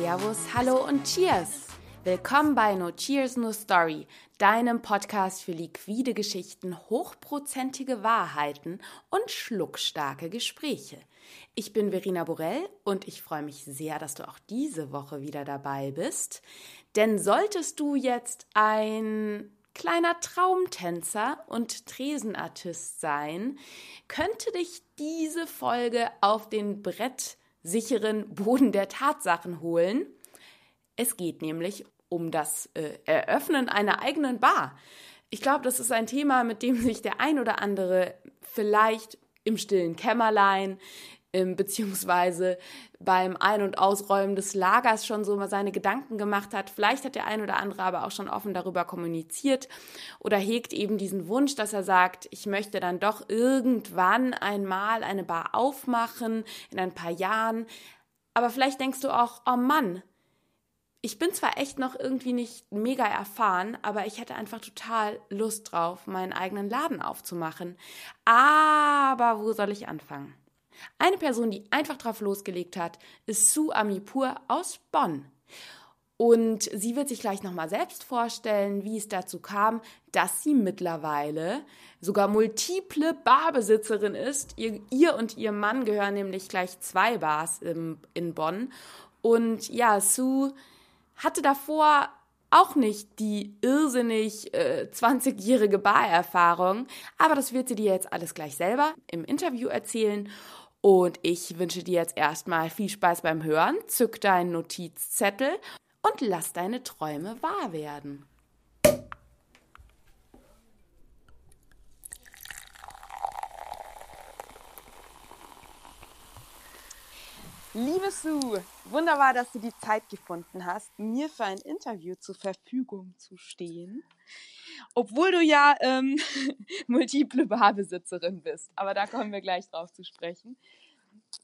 Servus, Hallo und Cheers! Willkommen bei No Cheers, No Story, deinem Podcast für liquide Geschichten, hochprozentige Wahrheiten und schluckstarke Gespräche. Ich bin Verena Borell und ich freue mich sehr, dass du auch diese Woche wieder dabei bist. Denn solltest du jetzt ein kleiner Traumtänzer und Tresenartist sein, könnte dich diese Folge auf den brettsicheren Boden der Tatsachen holen. Es geht nämlich um das äh, Eröffnen einer eigenen Bar. Ich glaube, das ist ein Thema, mit dem sich der ein oder andere vielleicht im stillen Kämmerlein, beziehungsweise beim Ein- und Ausräumen des Lagers schon so mal seine Gedanken gemacht hat. Vielleicht hat der ein oder andere aber auch schon offen darüber kommuniziert oder hegt eben diesen Wunsch, dass er sagt, ich möchte dann doch irgendwann einmal eine Bar aufmachen in ein paar Jahren. Aber vielleicht denkst du auch, oh Mann, ich bin zwar echt noch irgendwie nicht mega erfahren, aber ich hätte einfach total Lust drauf, meinen eigenen Laden aufzumachen. Aber wo soll ich anfangen? Eine Person, die einfach drauf losgelegt hat, ist Sue Amipur aus Bonn. Und sie wird sich gleich nochmal selbst vorstellen, wie es dazu kam, dass sie mittlerweile sogar multiple Barbesitzerin ist. Ihr, ihr und ihr Mann gehören nämlich gleich zwei Bars im, in Bonn. Und ja, Sue hatte davor auch nicht die irrsinnig äh, 20-jährige Barerfahrung, aber das wird sie dir jetzt alles gleich selber im Interview erzählen. Und ich wünsche dir jetzt erstmal viel Spaß beim Hören, zück deinen Notizzettel und lass deine Träume wahr werden. Liebe Sue, wunderbar, dass du die Zeit gefunden hast, mir für ein Interview zur Verfügung zu stehen. Obwohl du ja ähm, multiple Barbesitzerin bist. Aber da kommen wir gleich drauf zu sprechen.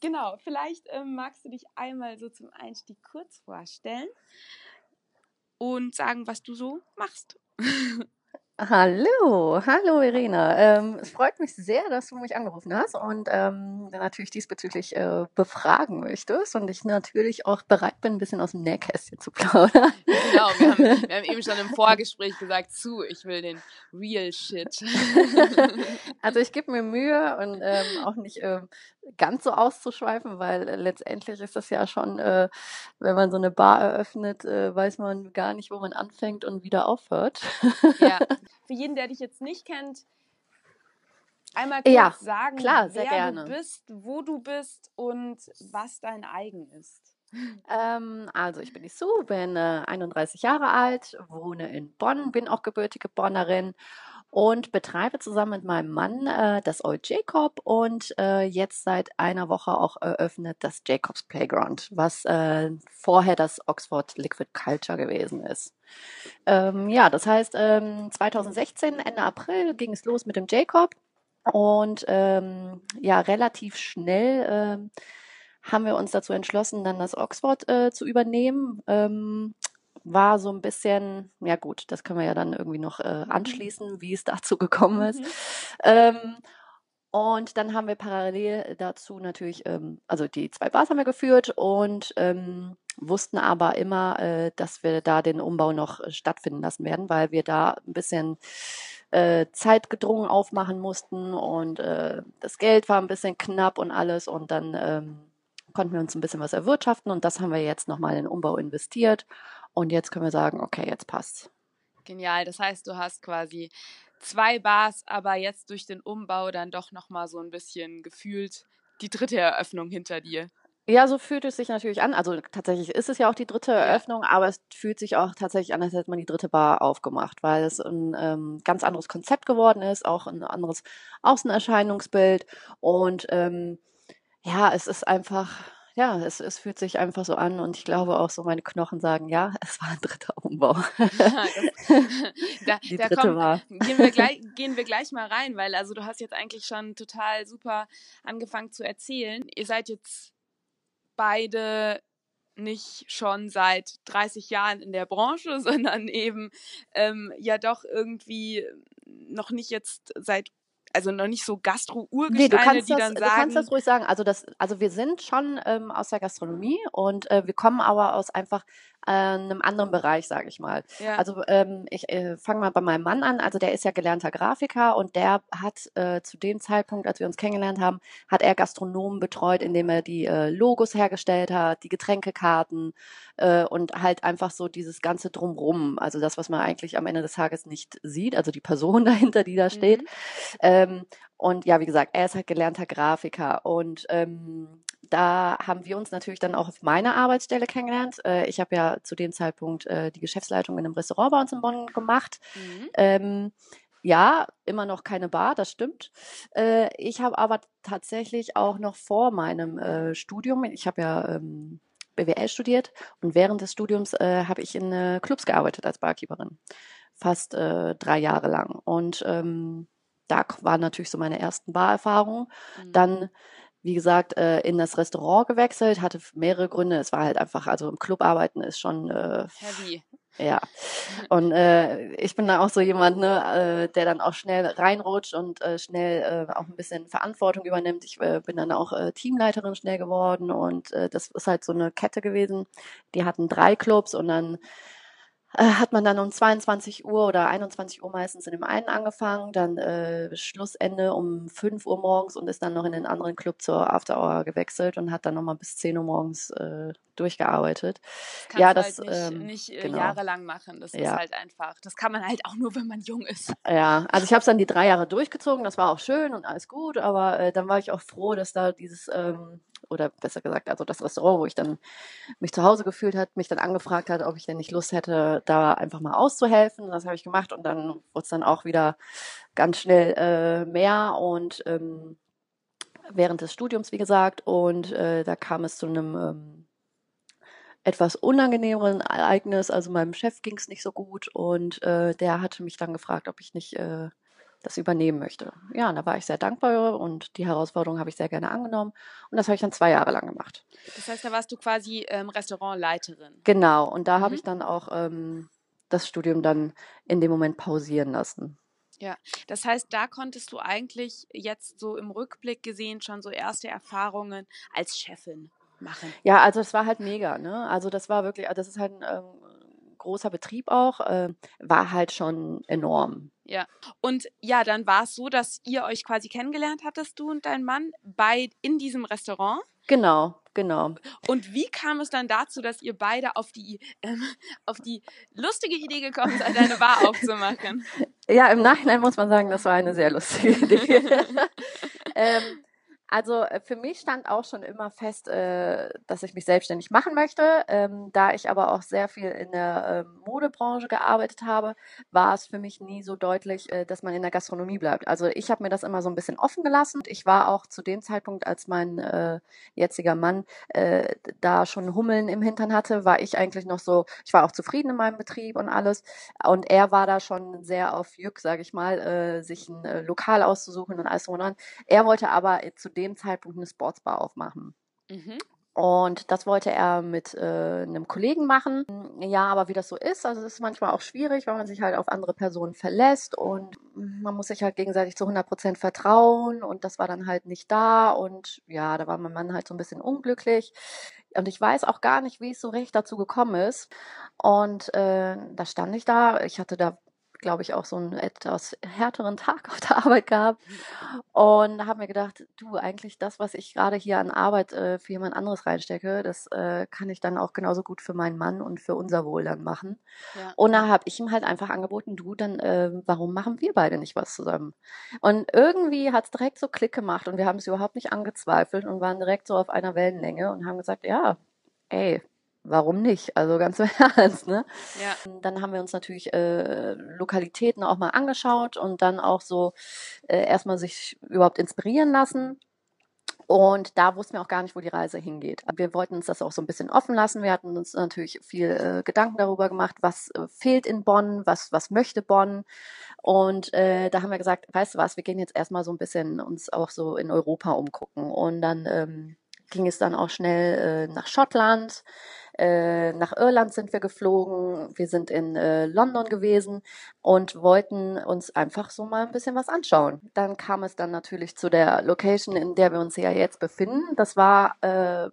Genau, vielleicht ähm, magst du dich einmal so zum Einstieg kurz vorstellen und sagen, was du so machst. Hallo, hallo Irina. Ähm, es freut mich sehr, dass du mich angerufen hast und ähm, natürlich diesbezüglich äh, befragen möchtest und ich natürlich auch bereit bin, ein bisschen aus dem Nähkästchen zu plaudern. Genau, wir haben, wir haben eben schon im Vorgespräch gesagt, zu, ich will den Real Shit. also ich gebe mir Mühe und ähm, auch nicht ähm, ganz so auszuschweifen, weil äh, letztendlich ist das ja schon, äh, wenn man so eine Bar eröffnet, äh, weiß man gar nicht, wo man anfängt und wieder aufhört. ja, für jeden, der dich jetzt nicht kennt, einmal kurz ja, sagen, klar, wer gerne. du bist, wo du bist und was dein eigen ist. Ähm, also ich bin die Sue, bin äh, 31 Jahre alt, wohne in Bonn, bin auch gebürtige Bonnerin und betreibe zusammen mit meinem Mann äh, das Old Jacob und äh, jetzt seit einer Woche auch eröffnet das Jacobs Playground, was äh, vorher das Oxford Liquid Culture gewesen ist. Ähm, ja, das heißt, ähm, 2016, Ende April, ging es los mit dem Jacob und ähm, ja, relativ schnell ähm, haben wir uns dazu entschlossen, dann das Oxford äh, zu übernehmen. Ähm, war so ein bisschen, ja gut, das können wir ja dann irgendwie noch äh, mhm. anschließen, wie es dazu gekommen ist. Mhm. Ähm, und dann haben wir parallel dazu natürlich, ähm, also die zwei Bars haben wir geführt und ähm, wussten aber immer, äh, dass wir da den Umbau noch äh, stattfinden lassen werden, weil wir da ein bisschen äh, zeitgedrungen aufmachen mussten und äh, das Geld war ein bisschen knapp und alles und dann ähm, konnten wir uns ein bisschen was erwirtschaften und das haben wir jetzt nochmal in den Umbau investiert und jetzt können wir sagen, okay, jetzt passt's. Genial. Das heißt, du hast quasi zwei Bars, aber jetzt durch den Umbau dann doch nochmal so ein bisschen gefühlt die dritte Eröffnung hinter dir. Ja, so fühlt es sich natürlich an. Also tatsächlich ist es ja auch die dritte Eröffnung, aber es fühlt sich auch tatsächlich an, als hätte man die dritte Bar aufgemacht, weil es ein ähm, ganz anderes Konzept geworden ist, auch ein anderes Außenerscheinungsbild. Und ähm, ja, es ist einfach ja, es, es fühlt sich einfach so an und ich glaube auch so meine Knochen sagen, ja, es war ein dritter Umbau. da, Die da dritte kommen, war. Gehen wir, gleich, gehen wir gleich mal rein, weil also du hast jetzt eigentlich schon total super angefangen zu erzählen. Ihr seid jetzt beide nicht schon seit 30 Jahren in der Branche, sondern eben ähm, ja doch irgendwie noch nicht jetzt seit also noch nicht so Gastro-Urgesteine, nee, du kannst die das, dann sagen. Du kannst das ruhig sagen. Also das, also wir sind schon ähm, aus der Gastronomie und äh, wir kommen aber aus einfach einem anderen Bereich, sage ich mal. Ja. Also ähm, ich äh, fange mal bei meinem Mann an. Also der ist ja gelernter Grafiker und der hat äh, zu dem Zeitpunkt, als wir uns kennengelernt haben, hat er Gastronomen betreut, indem er die äh, Logos hergestellt hat, die Getränkekarten äh, und halt einfach so dieses ganze drumrum. Also das, was man eigentlich am Ende des Tages nicht sieht, also die Person dahinter, die da steht. Mhm. Ähm, und ja, wie gesagt, er ist halt gelernter Grafiker und ähm, da haben wir uns natürlich dann auch auf meiner Arbeitsstelle kennengelernt. Äh, ich habe ja zu dem Zeitpunkt äh, die Geschäftsleitung in einem Restaurant bei uns in Bonn gemacht. Mhm. Ähm, ja, immer noch keine Bar, das stimmt. Äh, ich habe aber tatsächlich auch noch vor meinem Studium, ich habe ja ähm, BWL studiert und während des Studiums habe ich in Clubs gearbeitet als Barkeeperin. Fast drei Jahre lang. Und ähm, da waren natürlich so meine ersten Barerfahrungen. Mhm. Dann, wie gesagt, äh, in das Restaurant gewechselt, hatte mehrere Gründe. Es war halt einfach, also im Club arbeiten ist schon äh, heavy. Ja. Und äh, ich bin da auch so jemand, ne, äh, der dann auch schnell reinrutscht und äh, schnell äh, auch ein bisschen Verantwortung übernimmt. Ich äh, bin dann auch äh, Teamleiterin schnell geworden und äh, das ist halt so eine Kette gewesen. Die hatten drei Clubs und dann äh, hat man dann um 22 Uhr oder 21 Uhr meistens in dem einen angefangen, dann äh, Schlussende um 5 Uhr morgens und ist dann noch in den anderen Club zur After Hour gewechselt und hat dann nochmal bis 10 Uhr morgens äh, durchgearbeitet. Das ja, das halt nicht, ähm, nicht äh, genau. jahrelang machen. Das ja. ist halt einfach. Das kann man halt auch nur, wenn man jung ist. Ja, also ich habe es dann die drei Jahre durchgezogen. Das war auch schön und alles gut, aber äh, dann war ich auch froh, dass da dieses ähm, oder besser gesagt, also das Restaurant, wo ich dann mich zu Hause gefühlt hat, mich dann angefragt hat, ob ich denn nicht Lust hätte, da einfach mal auszuhelfen. Das habe ich gemacht und dann wurde es dann auch wieder ganz schnell äh, mehr und ähm, während des Studiums, wie gesagt, und äh, da kam es zu einem ähm, etwas unangenehmeren Ereignis. Also meinem Chef ging es nicht so gut und äh, der hatte mich dann gefragt, ob ich nicht äh, das übernehmen möchte. Ja, und da war ich sehr dankbar und die Herausforderung habe ich sehr gerne angenommen. Und das habe ich dann zwei Jahre lang gemacht. Das heißt, da warst du quasi ähm, Restaurantleiterin. Genau, und da mhm. habe ich dann auch ähm, das Studium dann in dem Moment pausieren lassen. Ja, das heißt, da konntest du eigentlich jetzt so im Rückblick gesehen schon so erste Erfahrungen als Chefin machen. Ja, also es war halt mega, ne? Also das war wirklich, das ist halt ein ähm, großer Betrieb auch, äh, war halt schon enorm. Ja. Und ja, dann war es so, dass ihr euch quasi kennengelernt hattest, du und dein Mann, bei in diesem Restaurant. Genau, genau. Und wie kam es dann dazu, dass ihr beide auf die, ähm, auf die lustige Idee gekommen seid, eine Bar aufzumachen? Ja, im Nachhinein muss man sagen, das war eine sehr lustige Idee. ähm, also äh, für mich stand auch schon immer fest, äh, dass ich mich selbstständig machen möchte. Ähm, da ich aber auch sehr viel in der ähm, Modebranche gearbeitet habe, war es für mich nie so deutlich, äh, dass man in der Gastronomie bleibt. Also ich habe mir das immer so ein bisschen offen gelassen. Ich war auch zu dem Zeitpunkt, als mein jetziger Mann da schon Hummeln im Hintern hatte, war ich eigentlich noch so, ich war auch zufrieden in meinem Betrieb und alles. Und er war da schon sehr auf Jück, sage ich mal, sich ein Lokal auszusuchen und alles drum und dran. Er wollte aber zu dem Zeitpunkt eine Sportsbar aufmachen. Mhm. Und das wollte er mit äh, einem Kollegen machen. Ja, aber wie das so ist, also es ist manchmal auch schwierig, weil man sich halt auf andere Personen verlässt und man muss sich halt gegenseitig zu 100 Prozent vertrauen und das war dann halt nicht da und ja, da war mein Mann halt so ein bisschen unglücklich. Und ich weiß auch gar nicht, wie es so recht dazu gekommen ist. Und äh, da stand ich da. Ich hatte da glaube ich, auch so einen etwas härteren Tag auf der Arbeit gehabt und habe mir gedacht, du, eigentlich das, was ich gerade hier an Arbeit äh, für jemand anderes reinstecke, das äh, kann ich dann auch genauso gut für meinen Mann und für unser Wohl dann machen. Ja. Und da habe ich ihm halt einfach angeboten, du, dann äh, warum machen wir beide nicht was zusammen? Und irgendwie hat es direkt so Klick gemacht und wir haben es überhaupt nicht angezweifelt und waren direkt so auf einer Wellenlänge und haben gesagt, ja, ey, warum nicht? Also ganz im Ernst, ne? Ja. Dann haben wir uns natürlich äh, Lokalitäten auch mal angeschaut und dann auch so äh, erstmal sich überhaupt inspirieren lassen. Und da wussten wir auch gar nicht, wo die Reise hingeht. Wir wollten uns das auch so ein bisschen offen lassen. Wir hatten uns natürlich viel äh, Gedanken darüber gemacht, was äh, fehlt in Bonn, was, was möchte Bonn. Und äh, da haben wir gesagt, weißt du was, wir gehen jetzt erstmal so ein bisschen uns auch so in Europa umgucken. Und dann ähm, ging es dann auch schnell äh, nach Schottland äh, nach Irland sind wir geflogen, wir sind in äh, London gewesen und wollten uns einfach so mal ein bisschen was anschauen. Dann kam es dann natürlich zu der Location, in der wir uns ja jetzt befinden. Das war äh,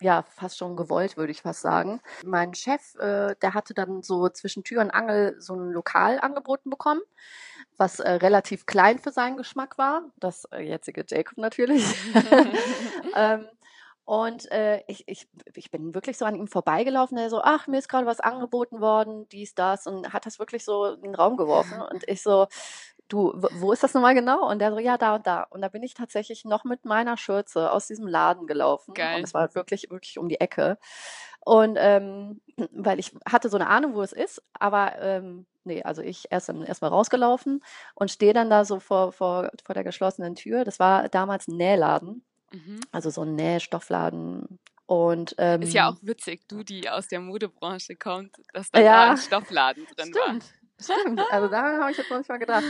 ja, fast schon gewollt, würde ich fast sagen. Mein Chef, äh, der hatte dann so zwischen Tür und Angel so ein Lokal angeboten bekommen, was äh, relativ klein für seinen Geschmack war. Das äh, jetzige Jacob natürlich. ähm, und äh, ich, ich, ich bin wirklich so an ihm vorbeigelaufen, der so, ach, mir ist gerade was angeboten worden, dies, das, und hat das wirklich so in den Raum geworfen. Und ich so, du, wo ist das nochmal genau? Und der so, ja, da und da. Und da bin ich tatsächlich noch mit meiner Schürze aus diesem Laden gelaufen. Geil. Und es war wirklich, wirklich um die Ecke. Und ähm, weil ich hatte so eine Ahnung, wo es ist, aber ähm, nee, also ich erst dann erstmal rausgelaufen und stehe dann da so vor, vor, vor der geschlossenen Tür. Das war damals ein Nähladen, Mhm. also so ein Nähstoffladen. Und ähm, Ist ja auch witzig, du, die aus der Modebranche kommt, dass da, Ja. da ein Stoffladen drin Stimmt, stimmt. Also daran habe ich jetzt noch nicht mal gedacht.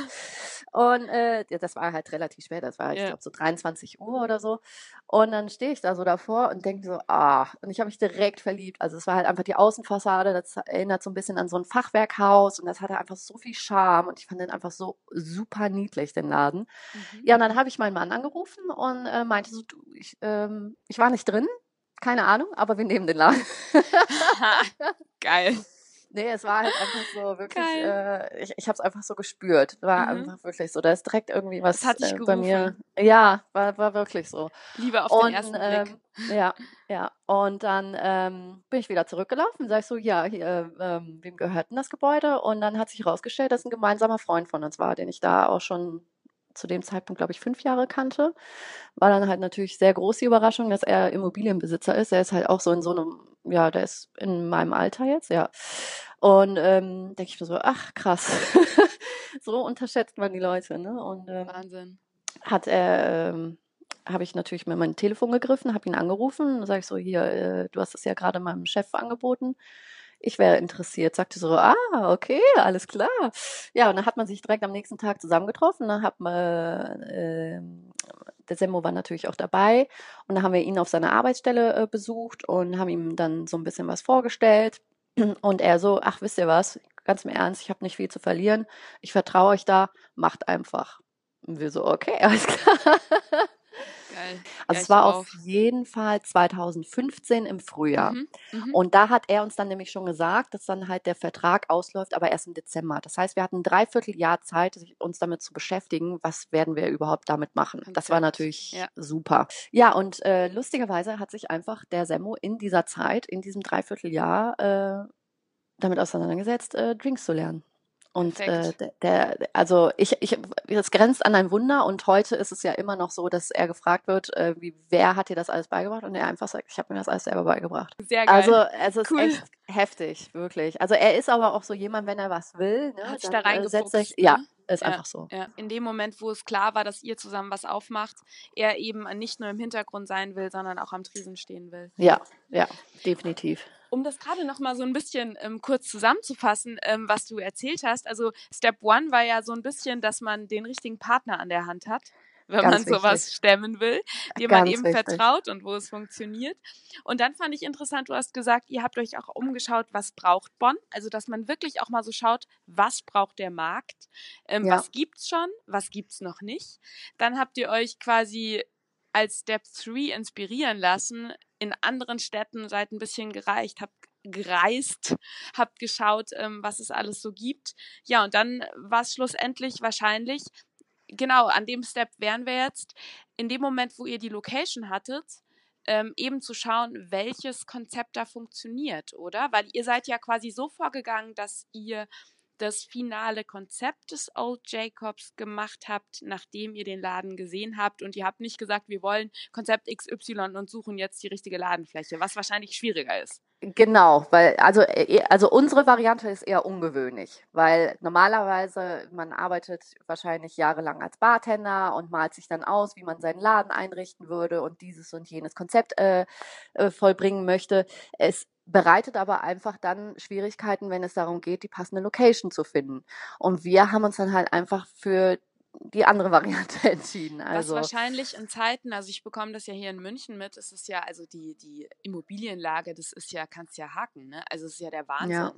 Und äh, das war halt relativ spät, das war, ich Ja. glaube, so 23 Uhr oder so. Und dann stehe ich da so davor und denke so, ah, und ich habe mich direkt verliebt. Also es war halt einfach die Außenfassade, das erinnert so ein bisschen an so ein Fachwerkhaus und das hatte einfach so viel Charme und ich fand den einfach so super niedlich, den Laden. Mhm. Ja, und dann habe ich meinen Mann angerufen und äh, meinte so, du, ich, ähm, ich war nicht drin, keine Ahnung, aber wir nehmen den Laden. Geil. Nee, es war halt einfach so wirklich, Geil. äh, ich, ich habe es einfach so gespürt. War Mhm. einfach wirklich so. Da ist direkt irgendwie was hat dich äh, bei mir. Ja, war, war wirklich so. Liebe auf den Und ersten Blick. ähm, ja, ja. Und dann ähm, bin ich wieder zurückgelaufen. Sag ich so, ja, hier, ähm, wem gehört denn das Gebäude? Und dann hat sich herausgestellt, dass ein gemeinsamer Freund von uns war, den ich da auch schon zu dem Zeitpunkt, glaube ich, fünf Jahre kannte. War dann halt natürlich sehr groß die Überraschung, dass er Immobilienbesitzer ist. Er ist halt auch so in so einem, ja, der ist in meinem Alter jetzt, ja. Und ähm, denke ich mir so, ach krass, so unterschätzt man die Leute, ne? Und ähm, Wahnsinn. hat er, ähm, habe ich natürlich mir mein Telefon gegriffen, habe ihn angerufen, sage ich so, hier, äh, du hast es ja gerade meinem Chef angeboten. Ich wäre interessiert, sagte so, ah, okay, alles klar. Ja, und dann hat man sich direkt am nächsten Tag zusammengetroffen. Dann hat man, äh, der Semmo war natürlich auch dabei und dann haben wir ihn auf seiner Arbeitsstelle äh, besucht und haben ihm dann so ein bisschen was vorgestellt. Und er so, ach, wisst ihr was, ganz im Ernst, ich habe nicht viel zu verlieren. Ich vertraue euch da, macht einfach. Und wir so, okay, alles klar. Geil. Also Ja, es war auf jeden Fall 2015 im Frühjahr. Mhm. Mhm. Und da hat er uns dann nämlich schon gesagt, dass dann halt der Vertrag ausläuft, aber erst im Dezember. Das heißt, wir hatten ein Dreivierteljahr Zeit, uns damit zu beschäftigen, was werden wir überhaupt damit machen. Das war natürlich ja. super. Ja, und äh, lustigerweise hat sich einfach der Semmo in dieser Zeit, in diesem Dreivierteljahr, äh, damit auseinandergesetzt, äh, Drinks zu lernen. Und äh, der, also ich, ich, es grenzt an ein Wunder und heute ist es ja immer noch so, dass er gefragt wird, äh, wie, wer hat dir das alles beigebracht? Und er einfach sagt, ich habe mir das alles selber beigebracht. Sehr geil. Also es ist Cool. echt heftig, wirklich. Also er ist aber auch so jemand, wenn er was will, ne, Hat sich da äh, setzt reingefuchst, Ja, ne? ist Ja. einfach so. Ja, in dem Moment, wo es klar war, dass ihr zusammen was aufmacht, er eben nicht nur im Hintergrund sein will, sondern auch am Tresen stehen will. Ja, ja, definitiv. Um das gerade noch mal so ein bisschen ähm, kurz zusammenzufassen, ähm, was du erzählt hast. Also Step One war ja so ein bisschen, dass man den richtigen Partner an der Hand hat, wenn Ganz man sowas wichtig. stemmen will, dem man eben wichtig. vertraut und wo es funktioniert. Und dann fand ich interessant, du hast gesagt, ihr habt euch auch umgeschaut, was braucht Bonn? Also dass man wirklich auch mal so schaut, was braucht der Markt? Ähm, Ja. Was gibt's schon? Was gibt's noch nicht? Dann habt ihr euch quasi als Step 3 inspirieren lassen, in anderen Städten seid ein bisschen gereicht, habt gereist, habt geschaut, ähm, was es alles so gibt. Ja, und dann war es schlussendlich wahrscheinlich, genau, an dem Step wären wir jetzt, in dem Moment, wo ihr die Location hattet, ähm, eben zu schauen, welches Konzept da funktioniert, oder? Weil ihr seid ja quasi so vorgegangen, dass ihr das finale Konzept des Old Jacobs gemacht habt, nachdem ihr den Laden gesehen habt und ihr habt nicht gesagt, wir wollen Konzept XY und suchen jetzt die richtige Ladenfläche, was wahrscheinlich schwieriger ist. Genau, weil also äh, also unsere Variante ist eher ungewöhnlich, weil normalerweise man arbeitet wahrscheinlich jahrelang als Bartender und malt sich dann aus, wie man seinen Laden einrichten würde und dieses und jenes Konzept äh, äh, vollbringen möchte. Es bereitet aber einfach dann Schwierigkeiten, wenn es darum geht, die passende Location zu finden. Und wir haben uns dann halt einfach für die andere Variante entschieden. Also. Was wahrscheinlich in Zeiten, also ich bekomme das ja hier in München mit, es ist ja, also die, die Immobilienlage, das ist ja, kannst ja haken, ne? Also es ist ja der Wahnsinn. Ja.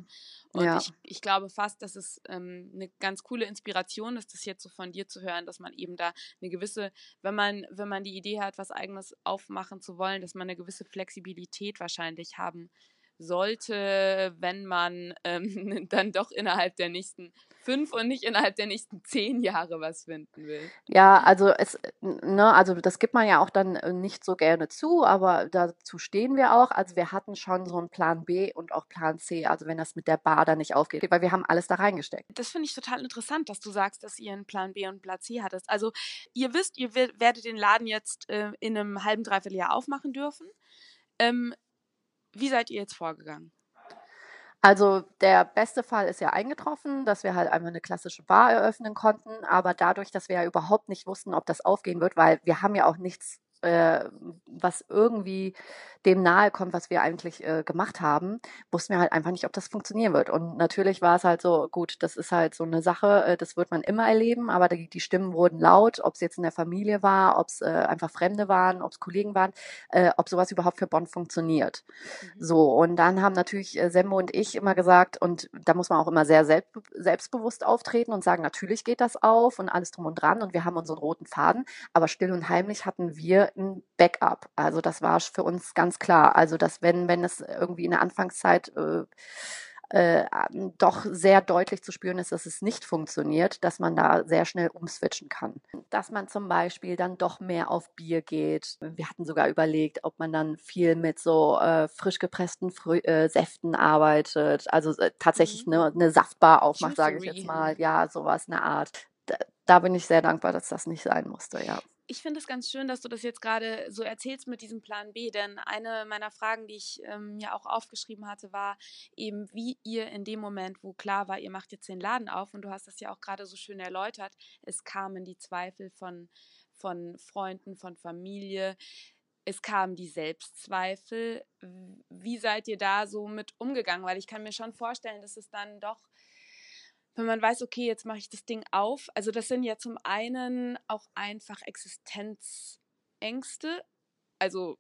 Und ja. Ich, ich glaube fast, dass es ähm, eine ganz coole Inspiration ist, das jetzt so von dir zu hören, dass man eben da eine gewisse, wenn man, wenn man die Idee hat, was eigenes aufmachen zu wollen, dass man eine gewisse Flexibilität wahrscheinlich haben sollte, wenn man ähm, dann doch innerhalb der nächsten fünf und nicht innerhalb der nächsten zehn Jahre was finden will. Ja, also es, ne, also das gibt man ja auch dann äh, nicht so gerne zu, aber dazu stehen wir auch. Also wir hatten schon so einen Plan B und auch Plan C, also wenn das mit der Bar dann nicht aufgeht, weil wir haben alles da reingesteckt. Das finde ich total interessant, dass du sagst, dass ihr einen Plan B und Plan C hattest. Also ihr wisst, ihr werdet den Laden jetzt äh, in einem halben, dreiviertel Jahr aufmachen dürfen. Ähm, wie seid ihr jetzt vorgegangen? Also der beste Fall ist ja eingetroffen, dass wir halt einfach eine klassische Bar eröffnen konnten, aber dadurch, dass wir ja überhaupt nicht wussten, ob das aufgehen wird, weil wir haben ja auch nichts äh, was irgendwie dem nahe kommt, was wir eigentlich äh, gemacht haben, wussten wir halt einfach nicht, ob das funktionieren wird. Und natürlich war es halt so, gut, das ist halt so eine Sache, äh, das wird man immer erleben, aber die, die Stimmen wurden laut, ob es jetzt in der Familie war, ob es äh, einfach Fremde waren, ob es Kollegen waren, äh, ob sowas überhaupt für Bonn funktioniert. Mhm. So, und dann haben natürlich äh, Semmo und ich immer gesagt, und da muss man auch immer sehr selbst, selbstbewusst auftreten und sagen, natürlich geht das auf und alles drum und dran und wir haben unseren roten Faden, aber still und heimlich hatten wir ein Backup. Also das war für uns ganz klar. Also dass wenn, wenn es irgendwie in der Anfangszeit äh, äh, doch sehr deutlich zu spüren ist, dass es nicht funktioniert, dass man da sehr schnell umswitchen kann. Dass man zum Beispiel dann doch mehr auf Bier geht. Wir hatten sogar überlegt, ob man dann viel mit so äh, frisch gepressten Frü äh, Säften arbeitet, also äh, tatsächlich mhm. eine, eine Saftbar aufmacht, sage ich jetzt mal. Ja, sowas, eine Art. Da, da bin ich sehr dankbar, dass das nicht sein musste, ja ich finde es ganz schön, dass du das jetzt gerade so erzählst mit diesem Plan B, denn eine meiner Fragen, die ich ähm, ja auch aufgeschrieben hatte, war eben, wie ihr in dem Moment, wo klar war, ihr macht jetzt den Laden auf und du hast das ja auch gerade so schön erläutert, es kamen die Zweifel von, von Freunden, von Familie, es kamen die Selbstzweifel. Wie seid ihr da so mit umgegangen? Weil ich kann mir schon vorstellen, dass es dann doch wenn man weiß, okay, jetzt mache ich das Ding auf. Also das sind ja zum einen auch einfach Existenzängste. Also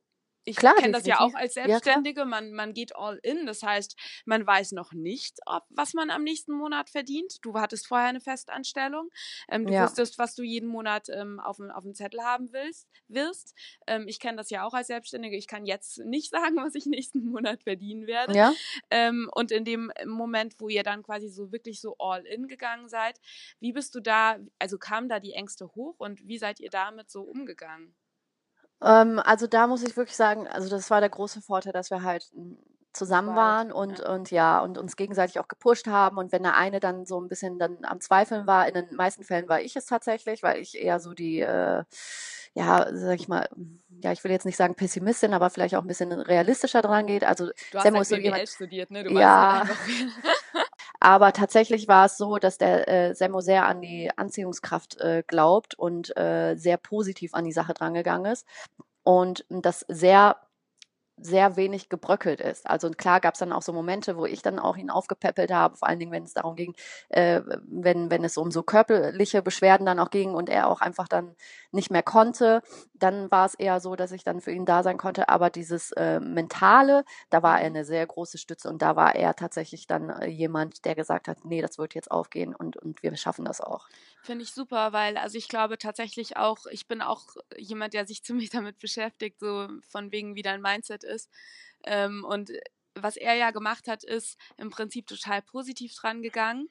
ich kenne das ja auch als Selbstständige. Ja, man, man geht all in. Das heißt, man weiß noch nicht, ob, was man am nächsten Monat verdient. Du hattest vorher eine Festanstellung. Ähm, du ja. wusstest, was du jeden Monat ähm, auf, auf dem Zettel haben willst, wirst. Ähm, ich kenne das ja auch als Selbstständige. Ich kann jetzt nicht sagen, was ich nächsten Monat verdienen werde. Ja. Ähm, und in dem Moment, wo ihr dann quasi so wirklich so all in gegangen seid, wie bist du da, also kamen da die Ängste hoch und wie seid ihr damit so umgegangen? Ähm, also da muss ich wirklich sagen, also das war der große Vorteil, dass wir halt hm, zusammen waren und, ja. und ja, und uns gegenseitig auch gepusht haben. Und wenn der eine dann so ein bisschen dann am Zweifeln war, in den meisten Fällen war ich es tatsächlich, weil ich eher so die, äh, ja, sag ich mal, ja, ich will jetzt nicht sagen Pessimistin, aber vielleicht auch ein bisschen realistischer dran geht. Also du hast halt BWL studiert, ne? Du ja. Aber tatsächlich war es so, dass der äh, Semmo sehr an die Anziehungskraft äh, glaubt und äh, sehr positiv an die Sache drangegangen ist. Und das sehr sehr wenig gebröckelt ist. Also klar gab es dann auch so Momente, wo ich dann auch ihn aufgepäppelt habe, vor allen Dingen, wenn es darum ging, äh, wenn, wenn es um so körperliche Beschwerden dann auch ging und er auch einfach dann nicht mehr konnte, dann war es eher so, dass ich dann für ihn da sein konnte. Aber dieses äh, Mentale, da war er eine sehr große Stütze und da war er tatsächlich dann äh, jemand, der gesagt hat, nee, das wird jetzt aufgehen und, und wir schaffen das auch. Finde ich super, weil also ich glaube tatsächlich auch, ich bin auch jemand, der sich ziemlich damit beschäftigt, so von wegen wie dein Mindset ist. Ähm, und was er ja gemacht hat, ist im Prinzip total positiv dran gegangen.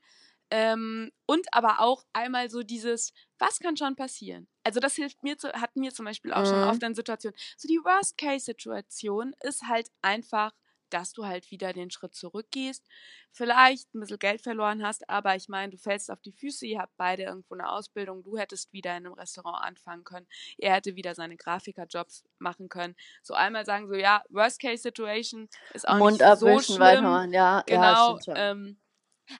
Ähm, und aber auch einmal so dieses, was kann schon passieren? Also das hilft mir, zu, hat mir zum Beispiel auch mhm. schon oft in Situationen. So die Worst-Case-Situation ist halt einfach dass du halt wieder den Schritt zurückgehst, vielleicht ein bisschen Geld verloren hast, aber ich meine, du fällst auf die Füße, ihr habt beide irgendwo eine Ausbildung, du hättest wieder in einem Restaurant anfangen können, er hätte wieder seine Grafikerjobs machen können. So einmal sagen so, ja, Worst-Case-Situation ist auch Mund nicht so schlimm. Weitermachen. Ja, genau. Ja, ähm,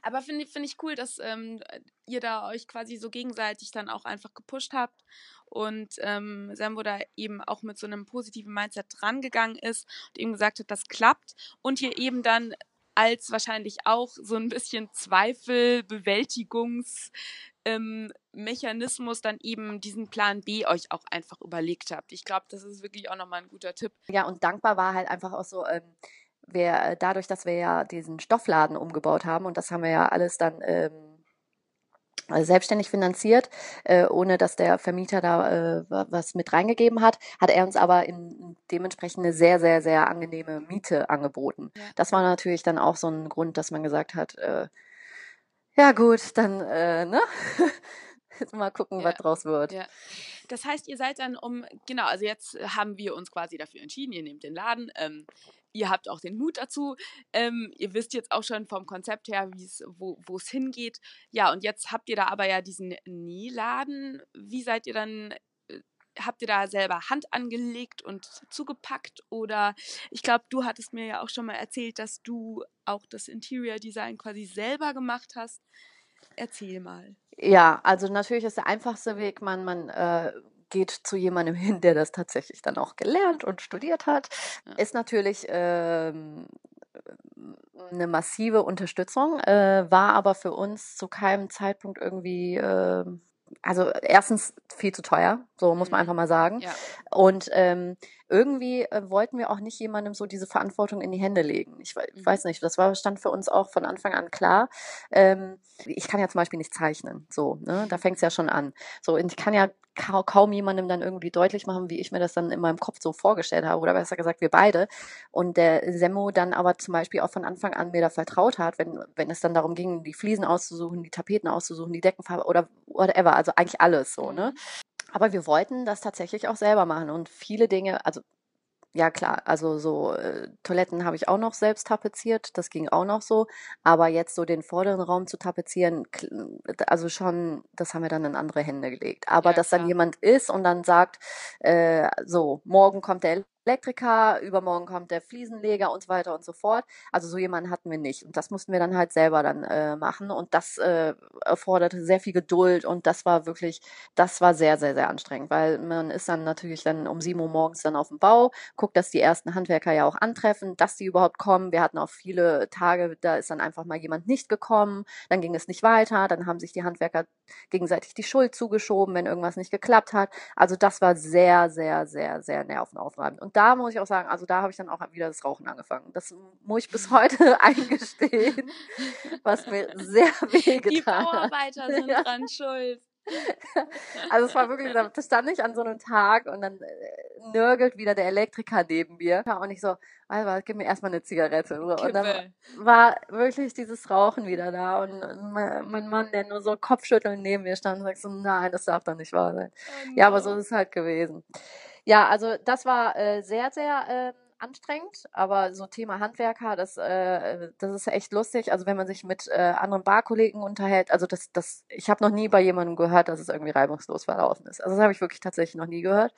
aber finde find ich cool, dass ähm, ihr da euch quasi so gegenseitig dann auch einfach gepusht habt und ähm, Sambo da eben auch mit so einem positiven Mindset drangegangen ist und eben gesagt hat, das klappt und hier eben dann als wahrscheinlich auch so ein bisschen Zweifel, Bewältigungs ähm, dann eben diesen Plan B euch auch einfach überlegt habt. Ich glaube, das ist wirklich auch nochmal ein guter Tipp. Ja, und dankbar war halt einfach auch so, ähm, wir, äh, dadurch, dass wir ja diesen Stoffladen umgebaut haben und das haben wir ja alles dann ähm, äh, selbstständig finanziert, äh, ohne dass der Vermieter da äh, was mit reingegeben hat, hat er uns aber in dementsprechend eine sehr, sehr, sehr angenehme Miete angeboten. Ja. Das war natürlich dann auch so ein Grund, dass man gesagt hat, äh, ja gut, dann äh, ne? Jetzt mal gucken, ja. was draus wird. Ja. Das heißt, ihr seid dann um, genau, also jetzt haben wir uns quasi dafür entschieden, ihr nehmt den Laden. Ähm, ihr habt auch den Mut dazu. Ähm, ihr wisst jetzt auch schon vom Konzept her, wo es hingeht. Ja, und jetzt habt ihr da aber ja diesen Nähladen. Wie seid ihr dann äh, habt ihr da selber Hand angelegt und zugepackt? Oder ich glaube, du hattest mir ja auch schon mal erzählt, dass du auch das Interior Design quasi selber gemacht hast. Erzähl mal. Ja, also natürlich ist der einfachste Weg, man, man äh, geht zu jemandem hin, der das tatsächlich dann auch gelernt und studiert hat. Ja. Ist natürlich ähm, eine massive Unterstützung, äh, war aber für uns zu keinem Zeitpunkt irgendwie äh, also erstens viel zu teuer, so muss man mhm. einfach mal sagen. Ja. Und ähm, irgendwie äh, wollten wir auch nicht jemandem so diese Verantwortung in die Hände legen. Ich, ich mhm. weiß nicht, das war stand für uns auch von Anfang an klar. Ähm, ich kann ja zum Beispiel nicht zeichnen, so, ne? Da fängt es ja schon an. So, und ich kann ja ka kaum jemandem dann irgendwie deutlich machen, wie ich mir das dann in meinem Kopf so vorgestellt habe, oder besser gesagt, wir beide. Und der Semmo dann aber zum Beispiel auch von Anfang an mir da vertraut hat, wenn, wenn es dann darum ging, die Fliesen auszusuchen, die Tapeten auszusuchen, die Deckenfarbe oder whatever, also eigentlich alles so, ne? Aber wir wollten das tatsächlich auch selber machen und viele Dinge, also ja klar, also so äh, Toiletten habe ich auch noch selbst tapeziert, das ging auch noch so, aber jetzt so den vorderen Raum zu tapezieren, also schon, das haben wir dann in andere Hände gelegt. Aber ja, dass klar. dann jemand ist und dann sagt, äh, so, morgen kommt der Elektriker, übermorgen kommt der Fliesenleger und so weiter und so fort. Also so jemanden hatten wir nicht. Und das mussten wir dann halt selber dann äh, machen. Und das äh, erforderte sehr viel Geduld und das war wirklich, das war sehr, sehr, sehr anstrengend, weil man ist dann natürlich dann um sieben Uhr morgens dann auf dem Bau, guckt, dass die ersten Handwerker ja auch antreffen, dass die überhaupt kommen. Wir hatten auch viele Tage, da ist dann einfach mal jemand nicht gekommen, dann ging es nicht weiter, dann haben sich die Handwerker gegenseitig die Schuld zugeschoben, wenn irgendwas nicht geklappt hat. Also das war sehr, sehr, sehr, sehr nervenaufreibend. Und da muss ich auch sagen, also da habe ich dann auch wieder das Rauchen angefangen. Das muss ich bis heute eingestehen, was mir sehr wehgetan hat. Die Bauarbeiter sind ja. dran schuld. Also es war wirklich, da stand ich an so einem Tag und dann äh, nörgelt wieder der Elektriker neben mir. Und ich so, Alter, gib mir erstmal eine Zigarette. So. Und dann war wirklich dieses Rauchen wieder da und mein Mann, der nur so Kopfschütteln neben mir stand, sagt so, nein, das darf doch nicht wahr sein. Oh no. Ja, aber so ist es halt gewesen. Ja, also das war äh, sehr, sehr äh, anstrengend, aber so Thema Handwerker, das, äh, das ist echt lustig. Also wenn man sich mit äh, anderen Barkollegen unterhält, also das, das, ich habe noch nie bei jemandem gehört, dass es irgendwie reibungslos verlaufen ist. Also das habe ich wirklich tatsächlich noch nie gehört.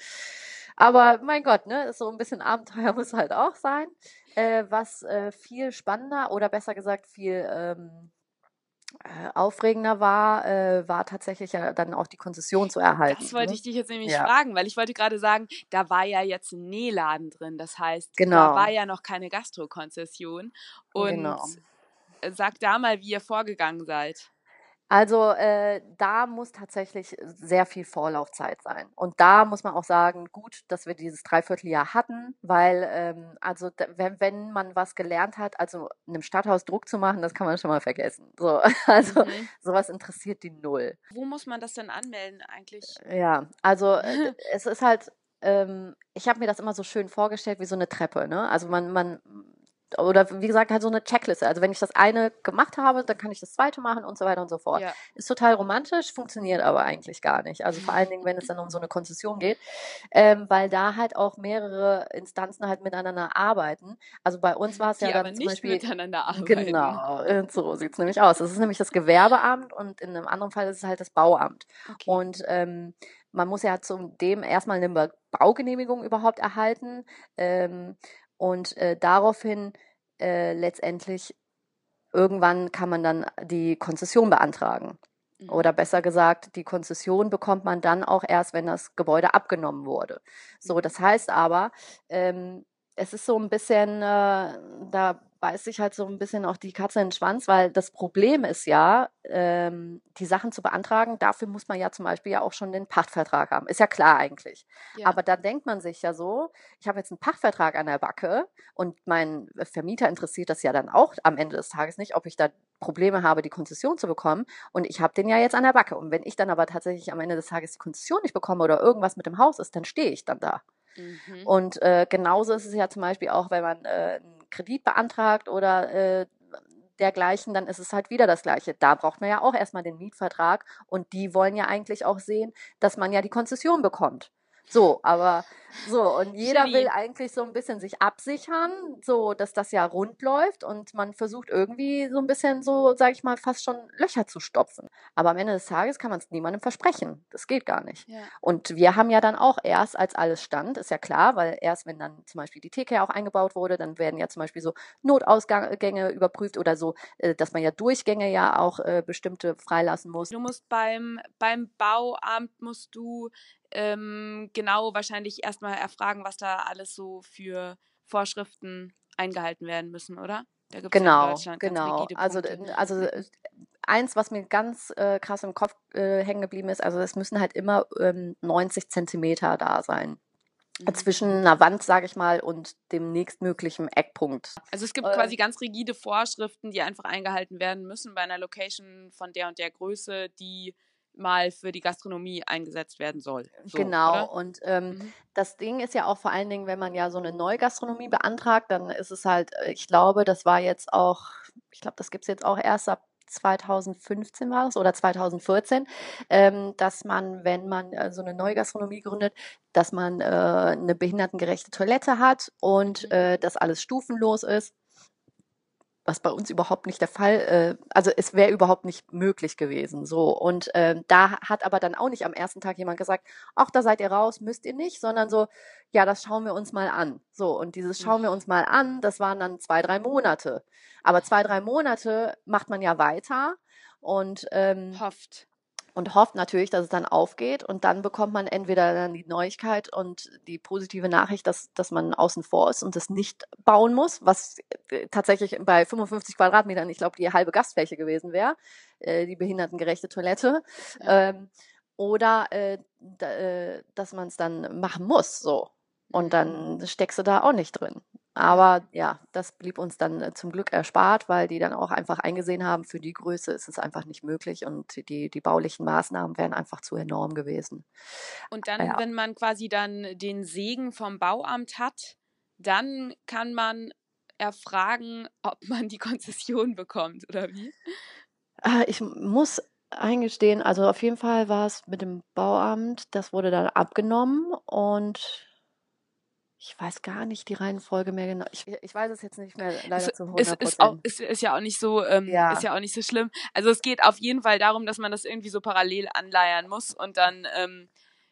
Aber mein Gott, ne, so ein bisschen Abenteuer muss halt auch sein. Äh, was äh, viel spannender oder besser gesagt viel ähm, äh, aufregender war, äh, war tatsächlich ja dann auch die Konzession zu erhalten. Das wollte ne? ich dich jetzt nämlich ja. fragen, weil ich wollte gerade sagen, da war ja jetzt ein Nähladen drin. Das heißt, genau. da war ja noch keine Gastrokonzession. Und genau. sag da mal, wie ihr vorgegangen seid. Also äh, da muss tatsächlich sehr viel Vorlaufzeit sein. Und da muss man auch sagen, gut, dass wir dieses Dreivierteljahr hatten, weil ähm, also wenn, wenn man was gelernt hat, also einem Stadthaus Druck zu machen, das kann man schon mal vergessen. So, also mhm. sowas interessiert die null. Wo muss man das denn anmelden eigentlich? Ja, also äh, es ist halt ähm, ich habe mir das immer so schön vorgestellt wie so eine Treppe. Ne? Also man, man oder wie gesagt, halt so eine Checkliste. Also wenn ich das eine gemacht habe, dann kann ich das zweite machen und so weiter und so fort. Ja. Ist total romantisch, funktioniert aber eigentlich gar nicht. Also vor allen Dingen, wenn es dann um so eine Konzession geht, ähm, weil da halt auch mehrere Instanzen halt miteinander arbeiten. Also bei uns war es ja dann aber zum nicht Beispiel miteinander arbeiten. Genau, so sieht es nämlich aus. Das ist nämlich das Gewerbeamt und in einem anderen Fall ist es halt das Bauamt. Okay. Und ähm, man muss ja zu dem erstmal eine Baugenehmigung überhaupt erhalten. Ähm, und äh, daraufhin äh, letztendlich irgendwann kann man dann die Konzession beantragen. Mhm. Oder besser gesagt, die Konzession bekommt man dann auch erst, wenn das Gebäude abgenommen wurde. So, mhm. das heißt aber, ähm, es ist so ein bisschen, äh, da beißt sich halt so ein bisschen auch die Katze in den Schwanz, weil das Problem ist ja, ähm, die Sachen zu beantragen, dafür muss man ja zum Beispiel ja auch schon den Pachtvertrag haben. Ist ja klar eigentlich. Ja. Aber da denkt man sich ja so, ich habe jetzt einen Pachtvertrag an der Backe und mein Vermieter interessiert das ja dann auch am Ende des Tages nicht, ob ich da Probleme habe, die Konzession zu bekommen. Und ich habe den ja jetzt an der Backe. Und wenn ich dann aber tatsächlich am Ende des Tages die Konzession nicht bekomme oder irgendwas mit dem Haus ist, dann stehe ich dann da. Mhm. Und äh, genauso ist es ja zum Beispiel auch, wenn man äh, einen Kredit beantragt oder äh, dergleichen, dann ist es halt wieder das Gleiche. Da braucht man ja auch erstmal den Mietvertrag und die wollen ja eigentlich auch sehen, dass man ja die Konzession bekommt. So, aber so, und jeder will eigentlich so ein bisschen sich absichern, so dass das ja rund läuft und man versucht irgendwie so ein bisschen so, sag ich mal, fast schon Löcher zu stopfen. Aber am Ende des Tages kann man es niemandem versprechen. Das geht gar nicht. ja. Und wir haben ja dann auch erst, als alles stand, ist ja klar, weil erst wenn dann zum Beispiel die Theke ja auch eingebaut wurde, dann werden ja zum Beispiel so Notausgänge überprüft oder so, äh, dass man ja Durchgänge ja auch äh, bestimmte freilassen muss. Du musst beim, beim Bauamt musst du ähm, genau wahrscheinlich erstmal erfragen, was da alles so für Vorschriften eingehalten werden müssen, oder? Da gibt's ja Genau, genau. Also, d- also äh, eins, was mir ganz äh, krass im Kopf äh, hängen geblieben ist, also es müssen halt immer ähm, 90 Zentimeter da sein. Mhm. Zwischen einer Wand, sage ich mal, und dem nächstmöglichen Eckpunkt. Also es gibt Ähm, quasi ganz rigide Vorschriften, die einfach eingehalten werden müssen bei einer Location von der und der Größe, die mal für die Gastronomie eingesetzt werden soll. So, genau. Oder? Und ähm, Mhm. das Ding ist ja auch vor allen Dingen, wenn man ja so eine Neugastronomie beantragt, dann ist es halt, äh, ich glaube, das war jetzt auch, ich glaube, das gibt es jetzt auch erst ab 2015 war es oder 2014, ähm, dass man, wenn man äh, so eine Neugastronomie gründet, dass man äh, eine behindertengerechte Toilette hat und Mhm. äh, dass alles stufenlos ist. Was bei uns überhaupt nicht der Fall, äh, also es wäre überhaupt nicht möglich gewesen. So und ähm, da hat aber dann auch nicht am ersten Tag jemand gesagt, ach, da seid ihr raus, müsst ihr nicht, sondern so, ja, das schauen wir uns mal an. So und dieses schauen wir uns mal an, das waren dann zwei, drei Monate. Aber zwei, drei Monate macht man ja weiter und ähm, Hofft. Und hofft natürlich, dass es dann aufgeht und dann bekommt man entweder dann die Neuigkeit und die positive Nachricht, dass, dass man außen vor ist und es nicht bauen muss, was äh, tatsächlich bei 55 Quadratmetern, ich glaube, die halbe Gastfläche gewesen wäre, äh, die behindertengerechte Toilette. Ja. Ähm, oder äh, äh, dass man es dann machen muss, so. Und dann steckst du da auch nicht drin. Aber ja, das blieb uns dann äh, zum Glück erspart, weil die dann auch einfach eingesehen haben, für die Größe ist es einfach nicht möglich und die, die baulichen Maßnahmen wären einfach zu enorm gewesen. Und dann, Ja. wenn man quasi dann den Segen vom Bauamt hat, dann kann man erfragen, ob man die Konzession bekommt, oder wie? Äh, Ich muss eingestehen, also auf jeden Fall war es mit dem Bauamt, das wurde dann abgenommen und ich weiß gar nicht die Reihenfolge mehr genau. Ich, ich weiß es jetzt nicht mehr leider Es zu ist, 100 ist, auch, ist, ist ja auch nicht so, ähm, Ja. ist ja auch nicht so schlimm. Also es geht auf jeden Fall darum, dass man das irgendwie so parallel anleiern muss und dann ähm,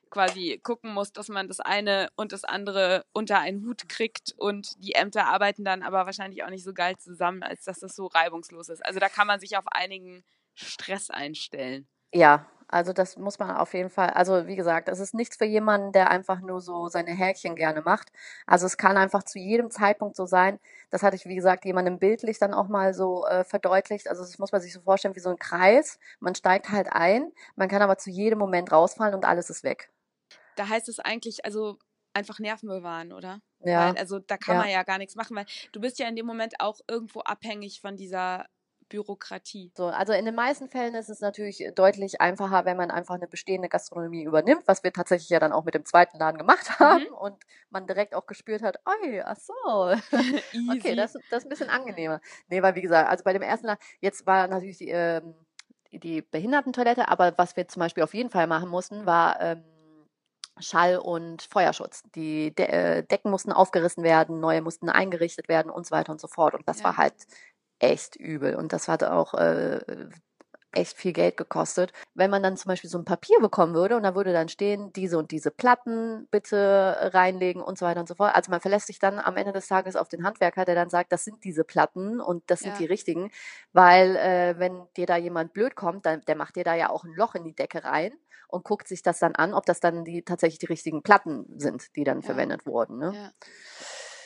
quasi gucken muss, dass man das eine und das andere unter einen Hut kriegt und die Ämter arbeiten dann aber wahrscheinlich auch nicht so geil zusammen, als dass das so reibungslos ist. Also da kann man sich auf einigen Stress einstellen. Ja, also das muss man auf jeden Fall, also wie gesagt, es ist nichts für jemanden, der einfach nur so seine Häkchen gerne macht. Also es kann einfach zu jedem Zeitpunkt so sein. Das hatte ich, wie gesagt, jemandem bildlich dann auch mal so äh, verdeutlicht. Also das muss man sich so vorstellen wie so ein Kreis. Man steigt halt ein, man kann aber zu jedem Moment rausfallen und alles ist weg. Da heißt es eigentlich, also einfach Nerven bewahren, oder? Ja, Weil, also da kann ja. man ja gar nichts machen, weil du bist ja in dem Moment auch irgendwo abhängig von dieser Bürokratie. So, also in den meisten Fällen ist es natürlich deutlich einfacher, wenn man einfach eine bestehende Gastronomie übernimmt, was wir tatsächlich ja dann auch mit dem zweiten Laden gemacht haben Mhm. und man direkt auch gespürt hat, oi, ach so. Okay, das, das ist ein bisschen angenehmer. Nee, weil wie gesagt, also bei dem ersten Laden, jetzt war natürlich die, ähm, die Behindertentoilette, aber was wir zum Beispiel auf jeden Fall machen mussten, war ähm, Schall- und Feuerschutz. Die De äh, Decken mussten aufgerissen werden, neue mussten eingerichtet werden und so weiter und so fort. Und das Ja. war halt echt übel. Und das hat auch äh, echt viel Geld gekostet. Wenn man dann zum Beispiel so ein Papier bekommen würde und da würde dann stehen, diese und diese Platten bitte reinlegen und so weiter und so fort. Also man verlässt sich dann am Ende des Tages auf den Handwerker, der dann sagt, das sind diese Platten und das sind Ja. die richtigen, weil äh, wenn dir da jemand blöd kommt, dann, der macht dir da ja auch ein Loch in die Decke rein und guckt sich das dann an, ob das dann die tatsächlich die richtigen Platten sind, die dann Ja. verwendet wurden. Ne? Ja.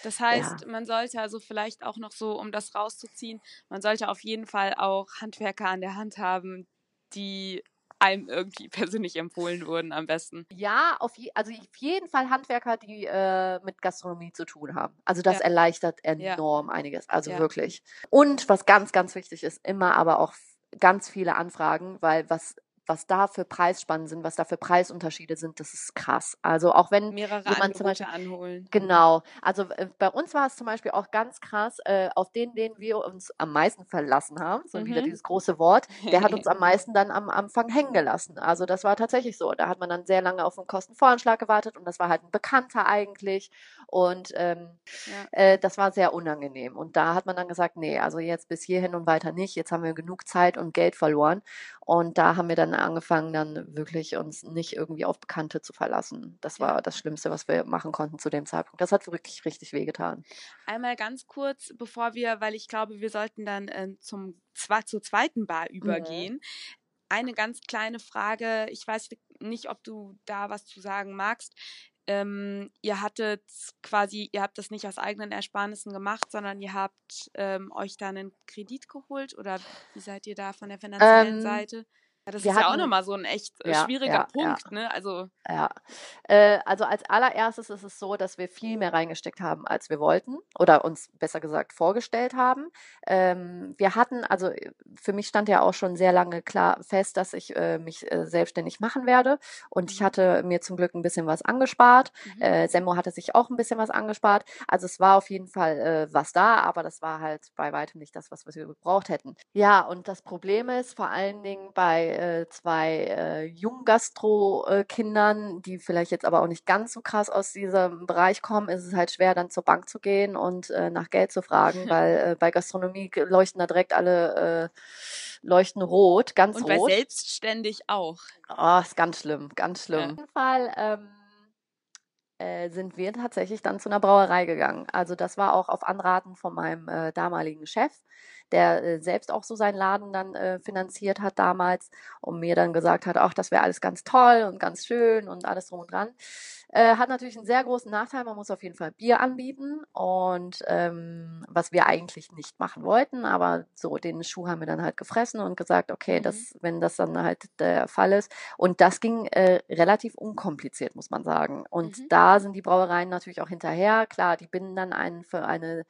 Das heißt, ja. man sollte also vielleicht auch noch so, um das rauszuziehen, man sollte auf jeden Fall auch Handwerker an der Hand haben, die einem irgendwie persönlich empfohlen wurden am besten. Ja, auf je, also auf jeden Fall Handwerker, die äh, mit Gastronomie zu tun haben. Also das ja. erleichtert enorm ja. einiges. Also ja. wirklich. Und was ganz, ganz wichtig ist, immer aber auch ganz viele Anfragen, weil was was da für Preisspannen sind, was da für Preisunterschiede sind, das ist krass. Also auch wenn mehrere jemand zum Beispiel anholen. Genau. Also äh, bei uns war es zum Beispiel auch ganz krass, äh, auf den, den wir uns am meisten verlassen haben, so mhm. wieder dieses große Wort, der hat uns am meisten dann am Anfang hängen gelassen. Also das war tatsächlich so. Da hat man dann sehr lange auf einen Kostenvoranschlag gewartet und das war halt ein Bekannter eigentlich. Und ähm, ja. äh, das war sehr unangenehm. Und da hat man dann gesagt, nee, also jetzt bis hierhin und weiter nicht. Jetzt haben wir genug Zeit und Geld verloren. Und da haben wir dann angefangen, dann wirklich uns nicht irgendwie auf Bekannte zu verlassen. Das war das Schlimmste, was wir machen konnten zu dem Zeitpunkt. Das hat wirklich richtig wehgetan. Einmal ganz kurz, bevor wir, weil ich glaube, wir sollten dann äh, zum, zur zweiten Bar mhm. übergehen. Mhm. Eine ganz kleine Frage. Ich weiß nicht, ob du da was zu sagen magst. Ähm, ihr hattet quasi, ihr habt das nicht aus eigenen Ersparnissen gemacht, sondern ihr habt ähm, euch da einen Kredit geholt oder wie seid ihr da von der finanziellen ähm, Seite? Ja, das ist hatten, ja auch nochmal so ein echt äh, ja, schwieriger ja, Punkt, ne? Also. Ja. Äh, also als allererstes ist es so, dass wir viel mehr reingesteckt haben, als wir wollten oder uns besser gesagt vorgestellt haben. Ähm, wir hatten, also äh, für mich stand ja auch schon sehr lange klar fest, dass ich äh, mich äh, selbstständig machen werde. Und ich mhm. hatte mir zum Glück ein bisschen was angespart. Mhm. Äh, Semmo hatte sich auch ein bisschen was angespart. Also es war auf jeden Fall was da, aber das war halt bei weitem nicht das, was wir gebraucht hätten. Ja, und das Problem ist vor allen Dingen bei äh, zwei äh, Junggastro-Kindern, die vielleicht jetzt aber auch nicht ganz so krass aus diesem Bereich kommen, ist es halt schwer, dann zur Bank zu gehen und äh, nach Geld zu fragen, weil äh, bei Gastronomie leuchten da direkt alle äh, leuchten rot, ganz und rot. Und bei selbstständig auch. Oh, ist ganz schlimm, ganz schlimm. Ja. Auf jeden Fall ähm, äh, sind wir tatsächlich dann zu einer Brauerei gegangen. Also das war auch auf Anraten von meinem äh, damaligen Chef der äh, selbst auch so seinen Laden dann äh, finanziert hat damals und mir dann gesagt hat, ach, das wäre alles ganz toll und ganz schön und alles drum und dran. Äh, hat natürlich einen sehr großen Nachteil, man muss auf jeden Fall Bier anbieten und ähm, was wir eigentlich nicht machen wollten, aber so den Schuh haben wir dann halt gefressen und gesagt, okay, mhm. das, wenn das dann halt der Fall ist. Und das ging äh, relativ unkompliziert, muss man sagen. Und mhm. da sind die Brauereien natürlich auch hinterher. Klar, die binden dann einen für eine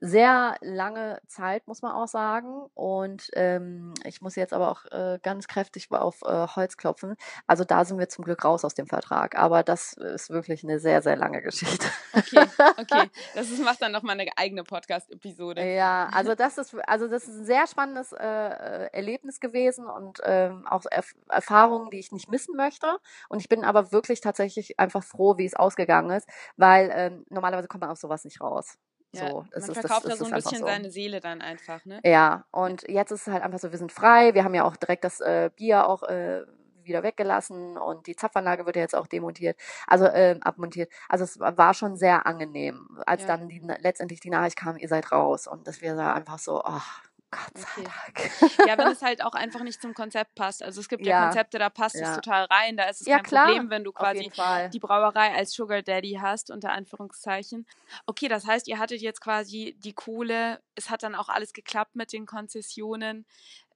sehr lange Zeit, muss man auch sagen. Und ähm, ich muss jetzt aber auch äh, ganz kräftig auf äh, Holz klopfen. Also da sind wir zum Glück raus aus dem Vertrag. Aber das ist wirklich eine sehr, sehr lange Geschichte. Okay, okay. Das ist, macht dann nochmal eine eigene Podcast-Episode. Ja, also das ist, also das ist ein sehr spannendes äh, äh, Erlebnis gewesen und ähm, auch Erf Erfahrungen, die ich nicht missen möchte. Und ich bin aber wirklich tatsächlich einfach froh, wie es ausgegangen ist, weil ähm, normalerweise kommt man auf sowas nicht raus. Ja, so, man verkauft das, da so ein bisschen so. seine Seele dann einfach, ne? Ja, und jetzt ist es halt einfach so, wir sind frei, wir haben ja auch direkt das äh, Bier auch äh, wieder weggelassen und die Zapfanlage wird ja jetzt auch demontiert, also äh, abmontiert. Also es war schon sehr angenehm, als ja. dann die, letztendlich die Nachricht kam, ihr seid raus und dass wir da einfach so, ach, Gott sei okay. Dank. Ja, wenn es halt auch einfach nicht zum Konzept passt. Also es gibt ja, ja Konzepte, da passt ja. es total rein. Da ist es ja, kein klar. Problem, wenn du quasi die Brauerei als Sugar Daddy hast, unter Anführungszeichen. Okay, das heißt, ihr hattet jetzt quasi die Kohle. Es hat dann auch alles geklappt mit den Konzessionen.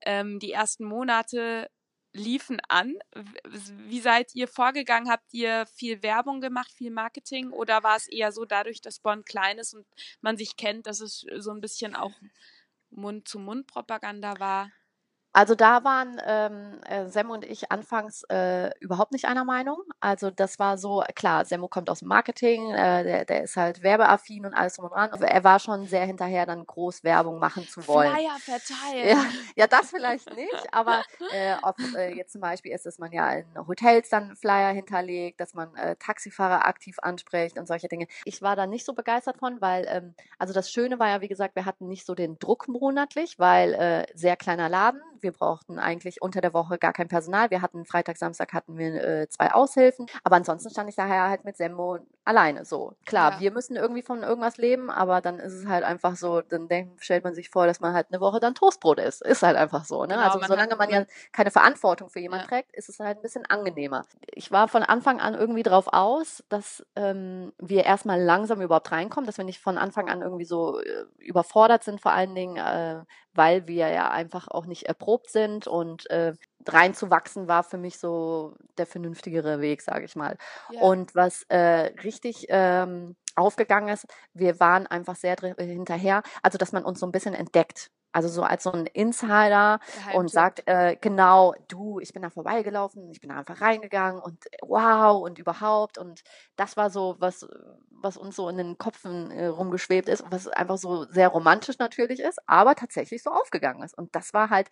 Ähm, die ersten Monate liefen an. Wie seid ihr vorgegangen? Habt ihr viel Werbung gemacht, viel Marketing oder war es eher so dadurch, dass Bonn klein ist und man sich kennt, dass es so ein bisschen auch Mund-zu-Mund-Propaganda war? Also da waren ähm, äh, Semmo und ich anfangs äh, überhaupt nicht einer Meinung. Also das war so, klar, Semmo kommt aus dem Marketing, äh, der, der ist halt werbeaffin und alles drum und dran. Er war schon sehr hinterher, dann groß Werbung machen zu wollen. Flyer verteilen. Ja, ja das vielleicht nicht, aber äh, ob, äh, jetzt zum Beispiel ist, dass man ja in Hotels dann Flyer hinterlegt, dass man äh, Taxifahrer aktiv anspricht und solche Dinge. Ich war da nicht so begeistert von, weil, ähm, also das Schöne war ja, wie gesagt, wir hatten nicht so den Druck monatlich, weil äh, sehr kleiner Laden, wir brauchten eigentlich unter der Woche gar kein Personal. Wir hatten Freitag, Samstag hatten wir äh, zwei Aushilfen. Aber ansonsten stand ich daher halt mit Semmo alleine so. Klar, Ja. wir müssen irgendwie von irgendwas leben, aber dann ist es halt einfach so, dann denkt, stellt man sich vor, dass man halt eine Woche dann Toastbrot isst. Ist halt einfach so, ne? Genau, also man solange man ja keine Verantwortung für jemanden Ja. trägt, ist es halt ein bisschen angenehmer. Ich war von Anfang an irgendwie drauf aus, dass ähm, wir erstmal langsam überhaupt reinkommen, dass wir nicht von Anfang an irgendwie so äh, überfordert sind, vor allen Dingen, äh, weil wir ja einfach auch nicht erprobt sind und äh, reinzuwachsen war für mich so der vernünftigere Weg, sage ich mal. Ja. Und was äh, richtig ähm, aufgegangen ist, wir waren einfach sehr dr- hinterher, also dass man uns so ein bisschen entdeckt. Also so als so ein Insider Geheimtipp. und sagt, äh, genau, du, ich bin da vorbeigelaufen, ich bin da einfach reingegangen und äh, wow und überhaupt. Und das war so, was, was uns so in den Köpfen äh, rumgeschwebt ist und was einfach so sehr romantisch natürlich ist, aber tatsächlich so aufgegangen ist. Und das war halt,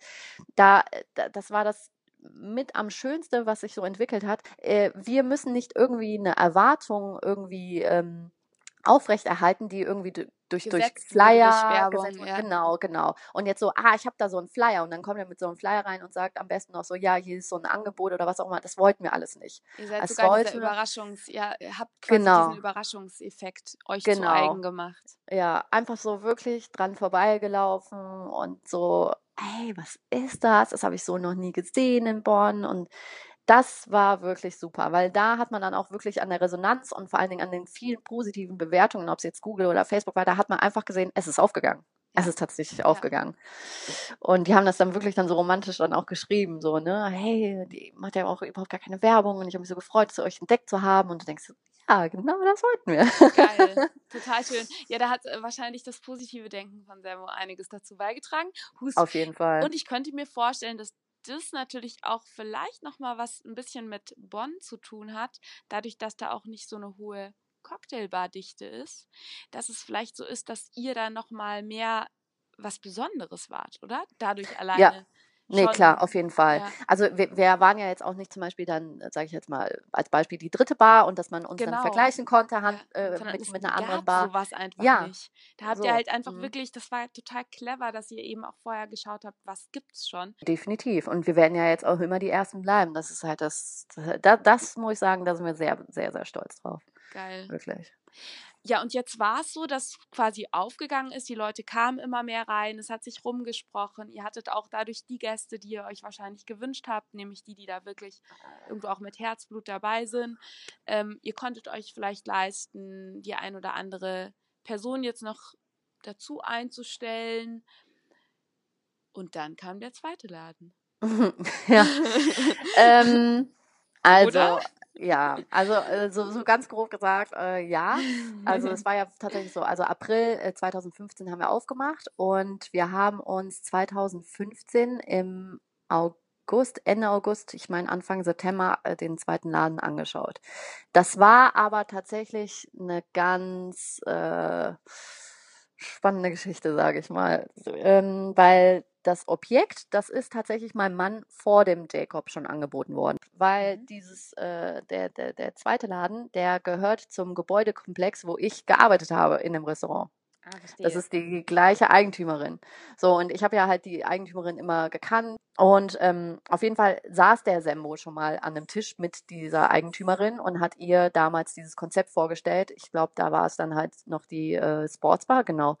da, da das war das mit am schönste, was sich so entwickelt hat. Äh, wir müssen nicht irgendwie eine Erwartung irgendwie ähm, aufrechterhalten, die irgendwie du- durch, durch wurde, Flyer durch Werbung, ja. Genau, genau. Und jetzt so, ah, ich habe da so einen Flyer und dann kommt er mit so einem Flyer rein und sagt am besten noch so, ja, hier ist so ein Angebot oder was auch immer. Das wollten wir alles nicht. Ihr seid es sogar sollte- Überraschungs, ja, habt quasi Genau. diesen Überraschungseffekt euch zu Genau. eigen gemacht. Ja, einfach so wirklich dran vorbeigelaufen und so, hey, was ist das? Das habe ich so noch nie gesehen in Bonn und das war wirklich super, weil da hat man dann auch wirklich an der Resonanz und vor allen Dingen an den vielen positiven Bewertungen, ob es jetzt Google oder Facebook war, da hat man einfach gesehen, es ist aufgegangen. Es Ja. ist tatsächlich aufgegangen. Und die haben das dann wirklich dann so romantisch dann auch geschrieben, so, ne, hey, die macht ja auch überhaupt gar keine Werbung und ich habe mich so gefreut, euch entdeckt zu haben und du denkst, ja, genau das wollten wir. Geil, total schön. Ja, da hat äh, wahrscheinlich das positive Denken von Servo einiges dazu beigetragen. Hust. Auf jeden Fall. Und ich könnte mir vorstellen, dass das natürlich auch vielleicht noch mal was ein bisschen mit Bonn zu tun hat, dadurch, dass da auch nicht so eine hohe Cocktailbardichte ist, dass es vielleicht so ist, dass ihr da noch mal mehr was Besonderes wart, oder? Dadurch alleine. Nee, schon- klar, auf jeden Fall. Ja. Also wir, wir waren ja jetzt auch nicht zum Beispiel dann, sage ich jetzt mal, als Beispiel die dritte Bar und dass man uns Genau. dann vergleichen konnte hand, Ja, äh, mit, mit einer anderen Bar. sowas einfach Ja, nicht. Da habt so, ihr halt einfach mhm. wirklich, das war total clever, dass ihr eben auch vorher geschaut habt, was gibt's schon. Definitiv. Und wir werden ja jetzt auch immer die Ersten bleiben. Das ist halt das, das, das muss ich sagen, da sind wir sehr, sehr, sehr stolz drauf. Geil. Wirklich. Ja, und jetzt war es so, dass quasi aufgegangen ist, die Leute kamen immer mehr rein, es hat sich rumgesprochen, ihr hattet auch dadurch die Gäste, die ihr euch wahrscheinlich gewünscht habt, nämlich die, die da wirklich irgendwo auch mit Herzblut dabei sind. Ähm, ihr konntet euch vielleicht leisten, die ein oder andere Person jetzt noch dazu einzustellen. Und dann kam der zweite Laden. ja. ähm, also, Oder? Ja, also äh, so, so ganz grob gesagt, äh, ja. Also es war ja tatsächlich so, also April äh, 2015 haben wir aufgemacht und wir haben uns 2015 im August, Ende August, ich meine Anfang September, äh, den zweiten Laden angeschaut. Das war aber tatsächlich eine ganz äh, spannende Geschichte, sage ich mal, ähm, weil das Objekt, das ist tatsächlich meinem Mann vor dem Jacob schon angeboten worden, weil Mhm. dieses, äh, der, der, der zweite Laden, der gehört zum Gebäudekomplex, wo ich gearbeitet habe in dem Restaurant. Ah, verstehe. Das ist die gleiche Eigentümerin. So, und ich habe ja halt die Eigentümerin immer gekannt. Und ähm, auf jeden Fall saß der Sembo schon mal an einem Tisch mit dieser Eigentümerin und hat ihr damals dieses Konzept vorgestellt. Ich glaube, da war es dann halt noch die äh, Sportsbar, genau.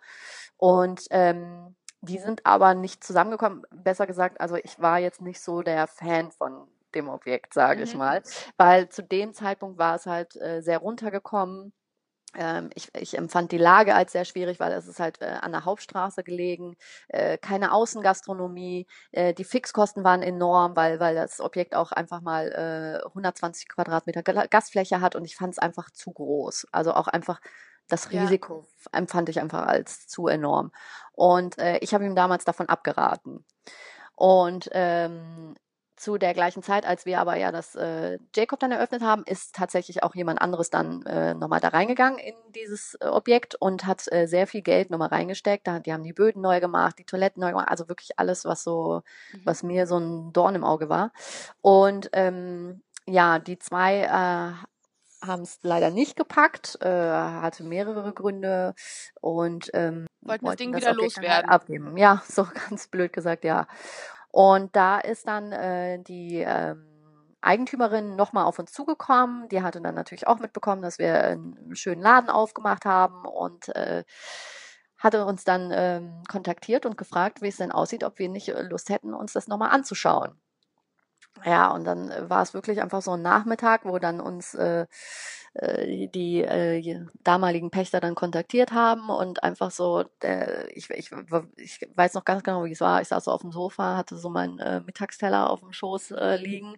Und ähm, die sind aber nicht zusammengekommen. Besser gesagt, also ich war jetzt nicht so der Fan von dem Objekt, sage ich Mhm. mal, weil zu dem Zeitpunkt war es halt äh, sehr runtergekommen. Ähm, ich, ich empfand die Lage als sehr schwierig, weil es ist halt äh, an der Hauptstraße gelegen, äh, keine Außengastronomie, äh, die Fixkosten waren enorm, weil, weil das Objekt auch einfach mal äh, 120 Quadratmeter Gla- Gasfläche hat und ich fand es einfach zu groß. Also auch einfach das Ja. Risiko empfand ich einfach als zu enorm. Und äh, ich habe ihm damals davon abgeraten. Und ähm, zu der gleichen Zeit, als wir aber ja das äh, Jacob dann eröffnet haben, ist tatsächlich auch jemand anderes dann äh, nochmal da reingegangen in dieses äh, Objekt und hat äh, sehr viel Geld nochmal reingesteckt. Da, die haben die Böden neu gemacht, die Toiletten neu gemacht, also wirklich alles, was so, Mhm. was mir so ein Dorn im Auge war. Und ähm, ja, die zwei äh, haben es leider nicht gepackt, äh, hatte mehrere Gründe und ähm, Wollten das Ding wollten wieder Objekt halt loswerden. abgeben. Ja, so ganz blöd gesagt, ja. Und da ist dann äh, die ähm, Eigentümerin nochmal auf uns zugekommen. Die hatte dann natürlich auch mitbekommen, dass wir einen schönen Laden aufgemacht haben und äh, hatte uns dann ähm, kontaktiert und gefragt, wie es denn aussieht, ob wir nicht äh, Lust hätten, uns das nochmal anzuschauen. Ja, und dann äh, war es wirklich einfach so ein Nachmittag, wo dann uns äh, äh, die äh, damaligen Pächter dann kontaktiert haben und einfach so, äh, ich, ich, ich weiß noch ganz genau, wie es war. Ich saß so auf dem Sofa, hatte so meinen äh, Mittagsteller auf dem Schoß äh, liegen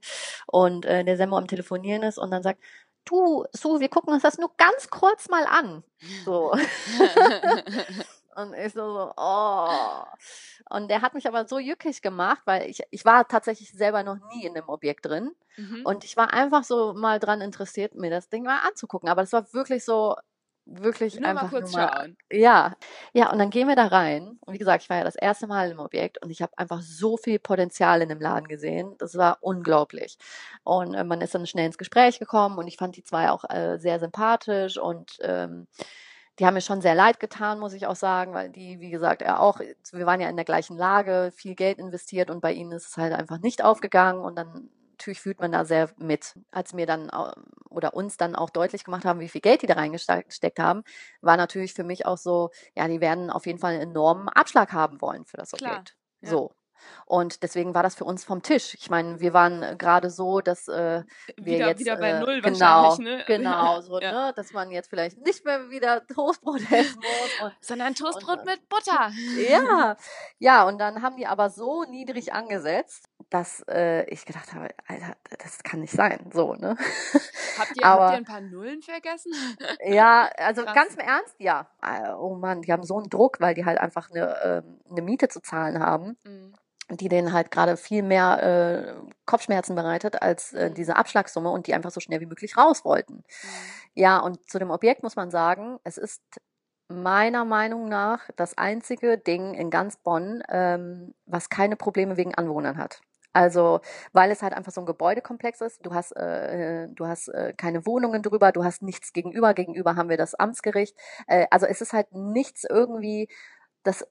und äh, der Semmo am Telefonieren ist und dann sagt, du, so, wir gucken uns das nur ganz kurz mal an. So. Und ich so, so, oh. Und der hat mich aber so jückig gemacht, weil ich, ich war tatsächlich selber noch nie in dem Objekt drin. Mhm. Und ich war einfach so mal dran interessiert, mir das Ding mal anzugucken. Aber das war wirklich so, wirklich nur einfach mal kurz nur mal, schauen. Ja, ja, und dann gehen wir da rein. Und wie gesagt, ich war ja das erste Mal im Objekt und ich habe einfach so viel Potenzial in dem Laden gesehen. Das war unglaublich. Und äh, man ist dann schnell ins Gespräch gekommen und ich fand die zwei auch äh, sehr sympathisch und ähm, die haben mir schon sehr leid getan, muss ich auch sagen, weil die, wie gesagt, er auch, wir waren ja in der gleichen Lage, viel Geld investiert und bei ihnen ist es halt einfach nicht aufgegangen und dann natürlich fühlt man da sehr mit. Als mir dann oder uns dann auch deutlich gemacht haben, wie viel Geld die da reingesteckt haben, war natürlich für mich auch so, ja, die werden auf jeden Fall einen enormen Abschlag haben wollen für das Objekt. Klar, ja. So. Und deswegen war das für uns vom Tisch. Ich meine, wir waren äh, gerade so, dass äh, wir wieder, jetzt wieder bei äh, null genau, wahrscheinlich, ne? genau, so, ja. ne, dass man jetzt vielleicht nicht mehr wieder Toastbrot essen muss, und, sondern Toastbrot und, mit Butter. Ja, ja. Und dann haben die aber so niedrig angesetzt, dass äh, ich gedacht habe, Alter, das kann nicht sein, so ne. Habt ihr, aber, habt ihr ein paar Nullen vergessen? Ja, also Krass. ganz im Ernst, ja. Oh Mann, die haben so einen Druck, weil die halt einfach eine, ähm, eine Miete zu zahlen haben. Mhm die denen halt gerade viel mehr äh, Kopfschmerzen bereitet als äh, mhm. diese Abschlagssumme und die einfach so schnell wie möglich raus wollten. Mhm. Ja, und zu dem Objekt muss man sagen, es ist meiner Meinung nach das einzige Ding in ganz Bonn, ähm, was keine Probleme wegen Anwohnern hat. Also, weil es halt einfach so ein Gebäudekomplex ist. Du hast, äh, du hast äh, keine Wohnungen drüber, du hast nichts gegenüber. Gegenüber haben wir das Amtsgericht. Äh, also es ist halt nichts irgendwie, das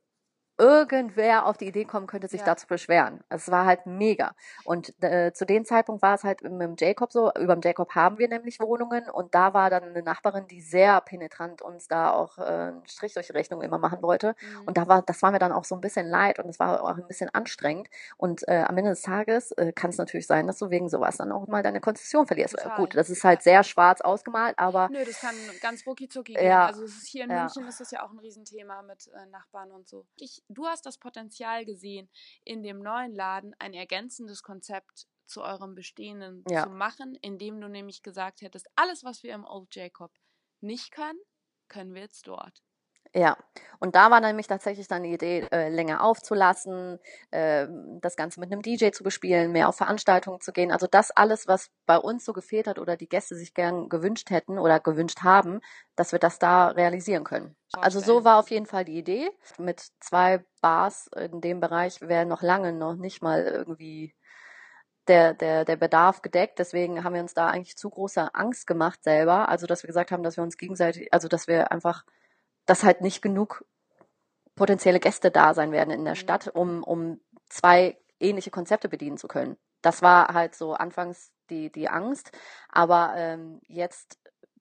irgendwer auf die Idee kommen könnte, sich ja. da zu beschweren. Es war halt mega. Und äh, zu dem Zeitpunkt war es halt mit dem Jacob so, über dem Jacob haben wir nämlich Wohnungen und da war dann eine Nachbarin, die sehr penetrant uns da auch äh, einen Strich durch die Rechnung immer machen wollte. Mhm. Und da war, das war mir dann auch so ein bisschen leid und es war auch ein bisschen anstrengend. Und äh, am Ende des Tages äh, kann es natürlich sein, dass du wegen sowas dann auch mal deine Konzession verlierst. Total. Gut, das ist halt sehr schwarz ausgemalt, aber. Nö, das kann ganz rucki zucki gehen. Ja, also hier in. München ist das ja auch ein Riesenthema mit äh, Nachbarn und so. Ich du hast das Potenzial gesehen, in dem neuen Laden ein ergänzendes Konzept zu eurem bestehenden ja. zu machen, indem du nämlich gesagt hättest, alles, was wir im Old Jacob nicht können, können wir jetzt dort. Ja, und da war nämlich tatsächlich dann die Idee, äh, länger aufzulassen, äh, das Ganze mit einem DJ zu bespielen, mehr auf Veranstaltungen zu gehen. Also das alles, was bei uns so gefehlt hat oder die Gäste sich gern gewünscht hätten oder gewünscht haben, dass wir das da realisieren können. Also so war auf jeden Fall die Idee. Mit zwei Bars in dem Bereich wäre noch lange noch nicht mal irgendwie der, der, der Bedarf gedeckt. Deswegen haben wir uns da eigentlich zu große Angst gemacht selber. Also, dass wir gesagt haben, dass wir uns gegenseitig, also, dass wir einfach dass halt nicht genug potenzielle Gäste da sein werden in der mhm. Stadt, um, um zwei ähnliche Konzepte bedienen zu können. Das war halt so anfangs die, die Angst. Aber ähm, jetzt,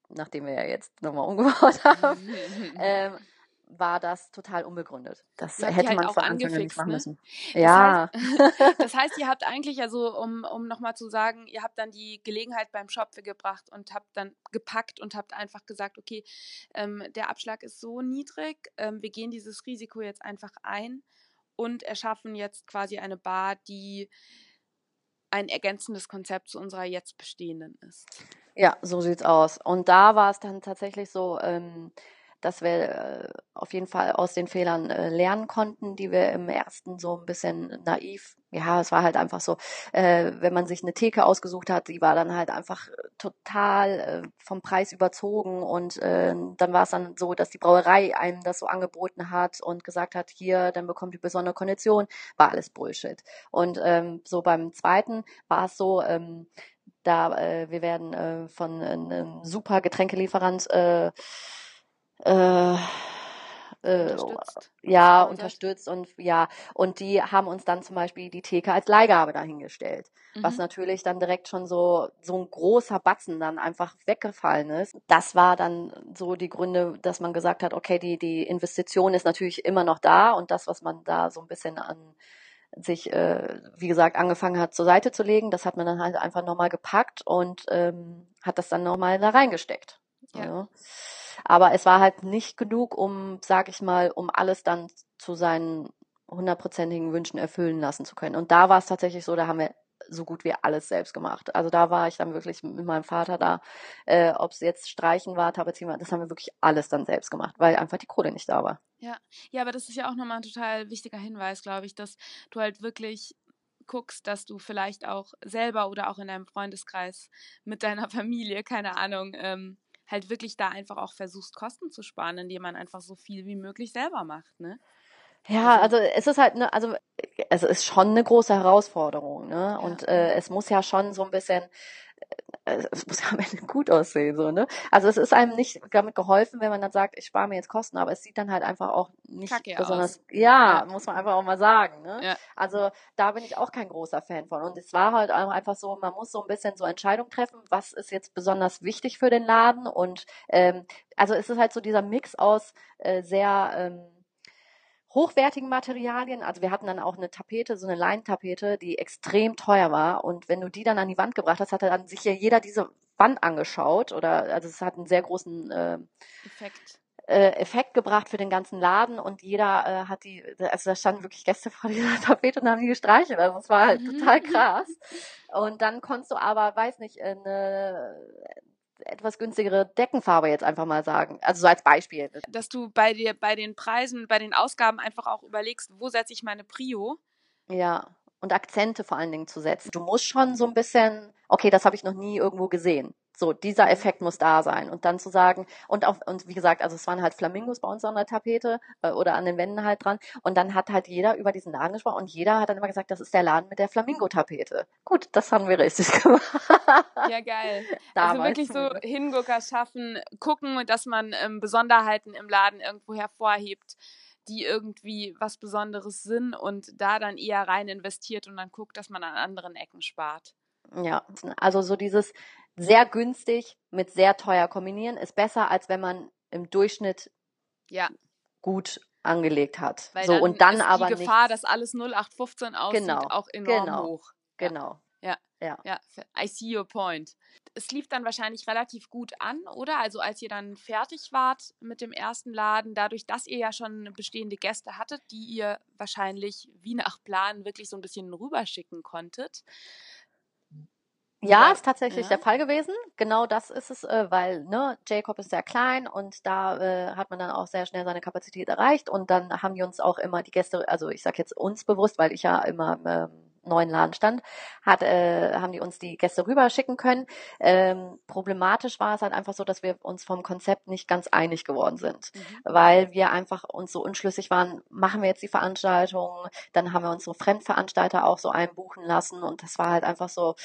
nachdem wir ja jetzt nochmal umgebaut haben, ähm, war das total unbegründet. Das hätte halt man von Anfang an nicht machen ne? müssen. Ja. Das heißt, das heißt, ihr habt eigentlich, also um, um nochmal zu sagen, ihr habt dann die Gelegenheit beim Schopfe gebracht und habt dann gepackt und habt einfach gesagt, okay, ähm, der Abschlag ist so niedrig, ähm, wir gehen dieses Risiko jetzt einfach ein und erschaffen jetzt quasi eine Bar, die ein ergänzendes Konzept zu unserer jetzt bestehenden ist. Ja, so sieht's aus. Und da war es dann tatsächlich so, ähm, dass wir äh, auf jeden Fall aus den Fehlern äh, lernen konnten, die wir im ersten so ein bisschen naiv, ja, es war halt einfach so, äh, wenn man sich eine Theke ausgesucht hat, die war dann halt einfach total äh, vom Preis überzogen und äh, dann war es dann so, dass die Brauerei einem das so angeboten hat und gesagt hat, hier, dann bekommt ihr besondere Kondition, war alles Bullshit. Und ähm, so beim zweiten war es so, ähm, da äh, wir werden äh, von einem super Getränkelieferant äh, äh, Unterstützt. ja, unterstützt und ja, und die haben uns dann zum Beispiel die Theke als Leihgabe dahingestellt. Was Mhm. natürlich dann direkt schon so, so ein großer Batzen dann einfach weggefallen ist. Das war dann so die Gründe, dass man gesagt hat, okay, die, die Investition ist natürlich immer noch da und das, was man da so ein bisschen an sich, äh, wie gesagt, angefangen hat zur Seite zu legen, das hat man dann halt einfach nochmal gepackt und ähm, hat das dann nochmal da reingesteckt. Ja. Ja. Aber es war halt nicht genug, um, sag ich mal, um alles dann zu seinen hundertprozentigen Wünschen erfüllen lassen zu können. Und da war es tatsächlich so, da haben wir so gut wie alles selbst gemacht. Also da war ich dann wirklich mit meinem Vater da, äh, ob es jetzt Streichen war, Tapezieren das haben wir wirklich alles dann selbst gemacht, weil einfach die Kohle nicht da war. Ja. ja, aber das ist ja auch nochmal ein total wichtiger Hinweis, glaube ich, dass du halt wirklich guckst, dass du vielleicht auch selber oder auch in deinem Freundeskreis mit deiner Familie, keine Ahnung, ähm, halt wirklich da einfach auch versuchst, Kosten zu sparen, indem man einfach so viel wie möglich selber macht, ne? Ja, Also- also es ist halt ne, also es ist schon eine große Herausforderung, ne? Ja. Und äh, es muss ja schon so ein bisschen äh, es muss ja am Ende gut aussehen, so, ne? Also es ist einem nicht damit geholfen, wenn man dann sagt, ich spare mir jetzt Kosten, aber es sieht dann halt einfach auch nicht Kacke besonders, aus. ja, muss man einfach auch mal sagen, ne? Ja. Also da bin ich auch kein großer Fan von. Und es war halt auch einfach so, man muss so ein bisschen so Entscheidungen treffen, was ist jetzt besonders wichtig für den Laden und ähm, also es ist halt so dieser Mix aus äh, sehr ähm, hochwertigen Materialien. Also wir hatten dann auch eine Tapete, so eine Leinentapete, die extrem teuer war. Und wenn du die dann an die Wand gebracht hast, hat dann sich ja jeder diese Wand angeschaut. Oder also es hat einen sehr großen äh, Effekt. äh, Effekt gebracht für den ganzen Laden und jeder äh, hat die, also da standen wirklich Gäste vor dieser Tapete und haben die gestreichelt. Also es war halt total krass. Und dann konntest du aber, weiß nicht, eine etwas günstigere Deckenfarbe jetzt einfach mal sagen. Also so als Beispiel. Dass du bei dir, bei den Preisen, bei den Ausgaben einfach auch überlegst, wo setze ich meine Prio? Ja. Und Akzente vor allen Dingen zu setzen. Du musst schon so ein bisschen, okay, das habe ich noch nie irgendwo gesehen. So, dieser Effekt muss da sein. Und dann zu sagen, und auch, und wie gesagt, also es waren halt Flamingos bei uns an der Tapete äh, oder an den Wänden halt dran. Und dann hat halt jeder über diesen Laden gesprochen und jeder hat dann immer gesagt, das ist der Laden mit der Flamingo-Tapete. Gut, das haben wir richtig gemacht. Ja, geil. also wirklich so zumindest. Hingucker schaffen, gucken, dass man ähm, Besonderheiten im Laden irgendwo hervorhebt, die irgendwie was Besonderes sind und da dann eher rein investiert und dann guckt, dass man an anderen Ecken spart. Ja, also so dieses sehr günstig mit sehr teuer kombinieren ist besser, als wenn man im Durchschnitt Ja, gut angelegt hat. weil so dann und dann ist aber die Gefahr, nichts. dass alles 0815 aussieht, Genau, auch enorm genau. hoch. Genau. Ja. Ja. Ja, I see your point. Es lief dann wahrscheinlich relativ gut an, oder? Also als ihr dann fertig wart mit dem ersten Laden, dadurch, dass ihr ja schon bestehende Gäste hattet, die ihr wahrscheinlich wie nach Plan wirklich so ein bisschen rüberschicken konntet. Ja, Oder- ist tatsächlich ja. der Fall gewesen. Genau das ist es, äh, weil ne, Jacob ist sehr klein und da äh, hat man dann auch sehr schnell seine Kapazität erreicht und dann haben die uns auch immer die Gäste, also ich sag jetzt uns bewusst, weil ich ja immer im ähm, neuen Laden stand, hat, äh, haben die uns die Gäste rüberschicken können. Ähm, problematisch war es halt einfach so, dass wir uns vom Konzept nicht ganz einig geworden sind Mhm. weil wir einfach uns so unschlüssig waren, machen wir jetzt die Veranstaltung, dann haben wir unsere Fremdveranstalter auch so einbuchen lassen und das war halt einfach so,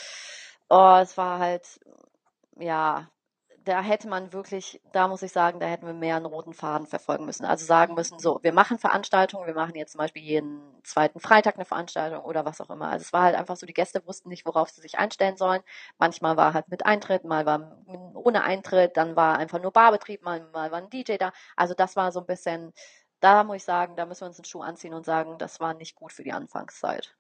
oh, es war halt, ja, da hätte man wirklich, da muss ich sagen, da hätten wir mehr einen roten Faden verfolgen müssen. Also sagen müssen, so, wir machen Veranstaltungen, wir machen jetzt zum Beispiel jeden zweiten Freitag eine Veranstaltung oder was auch immer. Also es war halt einfach so, die Gäste wussten nicht, worauf sie sich einstellen sollen. Manchmal war halt mit Eintritt, mal war ohne Eintritt, dann war einfach nur Barbetrieb, mal, mal war ein DJ da. Also das war so ein bisschen, da muss ich sagen, da müssen wir uns einen Schuh anziehen und sagen, das war nicht gut für die Anfangszeit.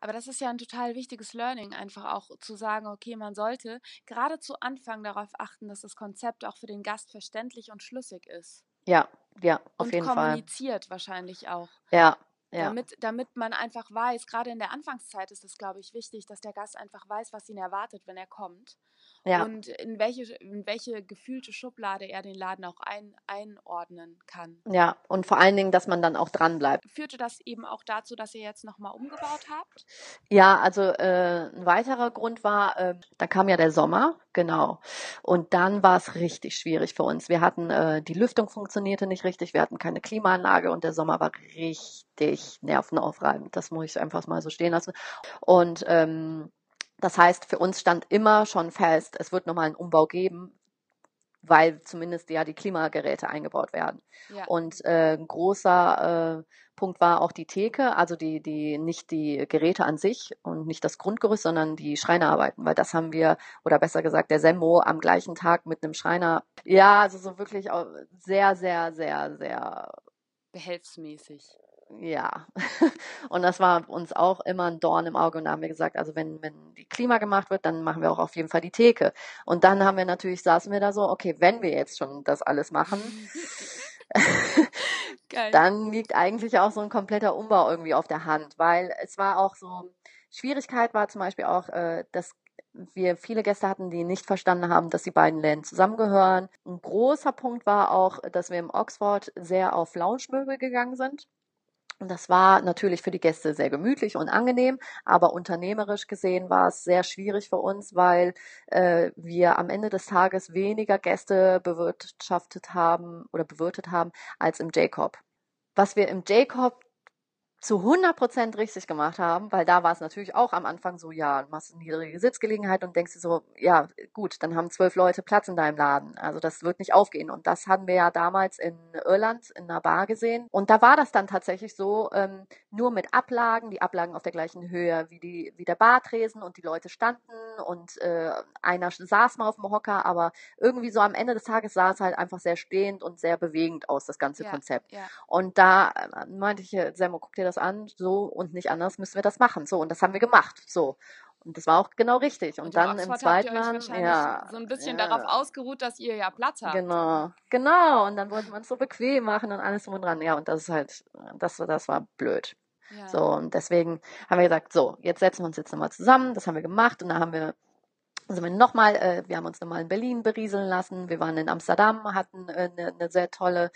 Aber das ist ja ein total wichtiges Learning, einfach auch zu sagen, okay, man sollte gerade zu Anfang darauf achten, dass das Konzept auch für den Gast verständlich und schlüssig ist. Ja, ja, auf und jeden Fall. kommuniziert wahrscheinlich auch. Ja, ja. Damit, damit man einfach weiß, gerade in der Anfangszeit ist es, glaube ich, wichtig, dass der Gast einfach weiß, was ihn erwartet, wenn er kommt. Ja, Und in welche, in welche gefühlte Schublade er den Laden auch ein, einordnen kann. ja. Und vor allen Dingen, dass man dann auch dran bleibt. Führte das eben auch dazu, dass ihr jetzt nochmal umgebaut habt? Ja, also äh, ein weiterer Grund war, äh, da kam ja der Sommer, genau. Und dann war es richtig schwierig für uns. Wir hatten, äh, die Lüftung funktionierte nicht richtig, wir hatten keine Klimaanlage und der Sommer war richtig nervenaufreibend. Das muss ich einfach mal so stehen lassen. Und ähm, das heißt, für uns stand immer schon fest, es wird nochmal einen Umbau geben, weil zumindest ja die Klimageräte eingebaut werden. Ja. Und äh, ein großer äh, Punkt war auch die Theke, also die, die, nicht die Geräte an sich und nicht das Grundgerüst, sondern die Schreinerarbeiten, weil das haben wir, oder besser gesagt, der Semmo am gleichen Tag mit einem Schreiner, ja, also so wirklich sehr, sehr, sehr, sehr behelfsmäßig. Ja, und das war uns auch immer ein Dorn im Auge und da haben wir gesagt, also wenn, wenn die Klima gemacht wird, dann machen wir auch auf jeden Fall die Theke. Und dann haben wir natürlich, saßen wir da so, okay, wenn wir jetzt schon das alles machen, dann liegt eigentlich auch so ein kompletter Umbau irgendwie auf der Hand, weil es war auch so, Schwierigkeit war zum Beispiel auch, äh, dass wir viele Gäste hatten, die nicht verstanden haben, dass die beiden Läden zusammengehören. Ein großer Punkt war auch, dass wir im Oxford sehr auf Lounge-Möbel gegangen sind. Und das war natürlich für die Gäste sehr gemütlich und angenehm, aber unternehmerisch gesehen war es sehr schwierig für uns, weil äh, wir am Ende des Tages weniger Gäste bewirtschaftet haben oder bewirtet haben als im Jacob. Was wir im Jacob zu 100 Prozent richtig gemacht haben, weil da war es natürlich auch am Anfang so, ja, du machst eine niedrige Sitzgelegenheit und denkst dir so, ja, gut, dann haben zwölf Leute Platz in deinem Laden. Also das wird nicht aufgehen. Und das hatten wir ja damals in Irland in einer Bar gesehen. Und da war das dann tatsächlich so, ähm, nur mit Ablagen, die Ablagen auf der gleichen Höhe wie, die, wie der Bartresen und die Leute standen und äh, einer saß mal auf dem Hocker, aber irgendwie so am Ende des Tages sah es halt einfach sehr stehend und sehr bewegend aus, das ganze Ja, Konzept. ja. Und da äh, meinte ich, äh, Semmo, guck dir das an, so und nicht anders müssen wir das machen. So, und das haben wir gemacht. So. Und das war auch genau richtig. Und, Und dann im zweiten Jahr, ja, so ein bisschen ja, darauf ausgeruht, dass ihr ja Platz habt. Genau, genau. Und dann wollte man es so bequem machen und alles drum und dran. Ja, und das ist halt, das, das war blöd. Ja. So, und deswegen haben wir gesagt, so, jetzt setzen wir uns jetzt nochmal zusammen. Das haben wir gemacht und dann haben wir sind wir nochmal, äh, wir haben uns nochmal in Berlin berieseln lassen. Wir waren in Amsterdam, hatten eine äh, ne sehr tolle,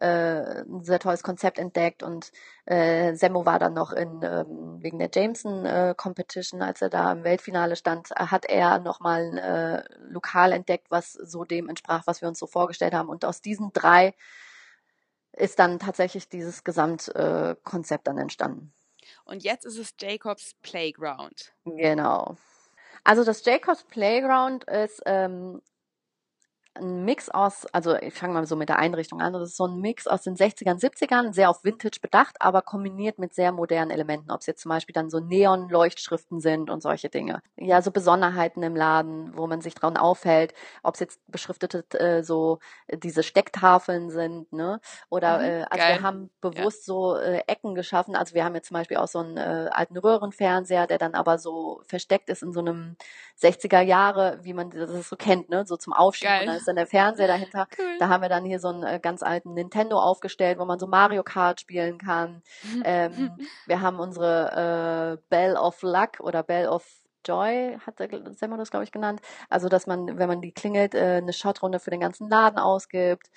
äh, ein sehr tolles Konzept entdeckt und äh, Semmo war dann noch in, ähm, wegen der Jameson äh, Competition, als er da im Weltfinale stand, äh, hat er nochmal ein äh, Lokal entdeckt, was so dem entsprach, was wir uns so vorgestellt haben. Und aus diesen drei ist dann tatsächlich dieses Gesamtkonzept äh, dann entstanden. Und jetzt ist es Jacobs Playground. Genau. Also das Jacobs Playground ist ähm, ein Mix aus, also ich fange mal so mit der Einrichtung an, das ist so ein Mix aus den 60ern, 70ern, sehr auf Vintage bedacht, aber kombiniert mit sehr modernen Elementen, ob es jetzt zum Beispiel dann so Neon-Leuchtschriften sind und solche Dinge. Ja, so Besonderheiten im Laden, wo man sich dran aufhält, ob es jetzt beschriftete äh, so diese Stecktafeln sind, ne? Oder Mhm, äh, also geil. wir haben bewusst so äh, Ecken geschaffen. Also wir haben jetzt zum Beispiel auch so einen äh, alten Röhrenfernseher, der dann aber so versteckt ist in so einem 60er Jahre, wie man das so kennt, ne? So zum Aufschieben dann der Fernseher dahinter. Cool. Da haben wir dann hier so einen äh, ganz alten Nintendo aufgestellt, wo man so Mario Kart spielen kann. Ähm, wir haben unsere äh, Bell of Luck oder Bell of Joy, hat der Semmo das, glaube ich, genannt. Also, dass man, wenn man die klingelt, äh, eine Shotrunde für den ganzen Laden ausgibt.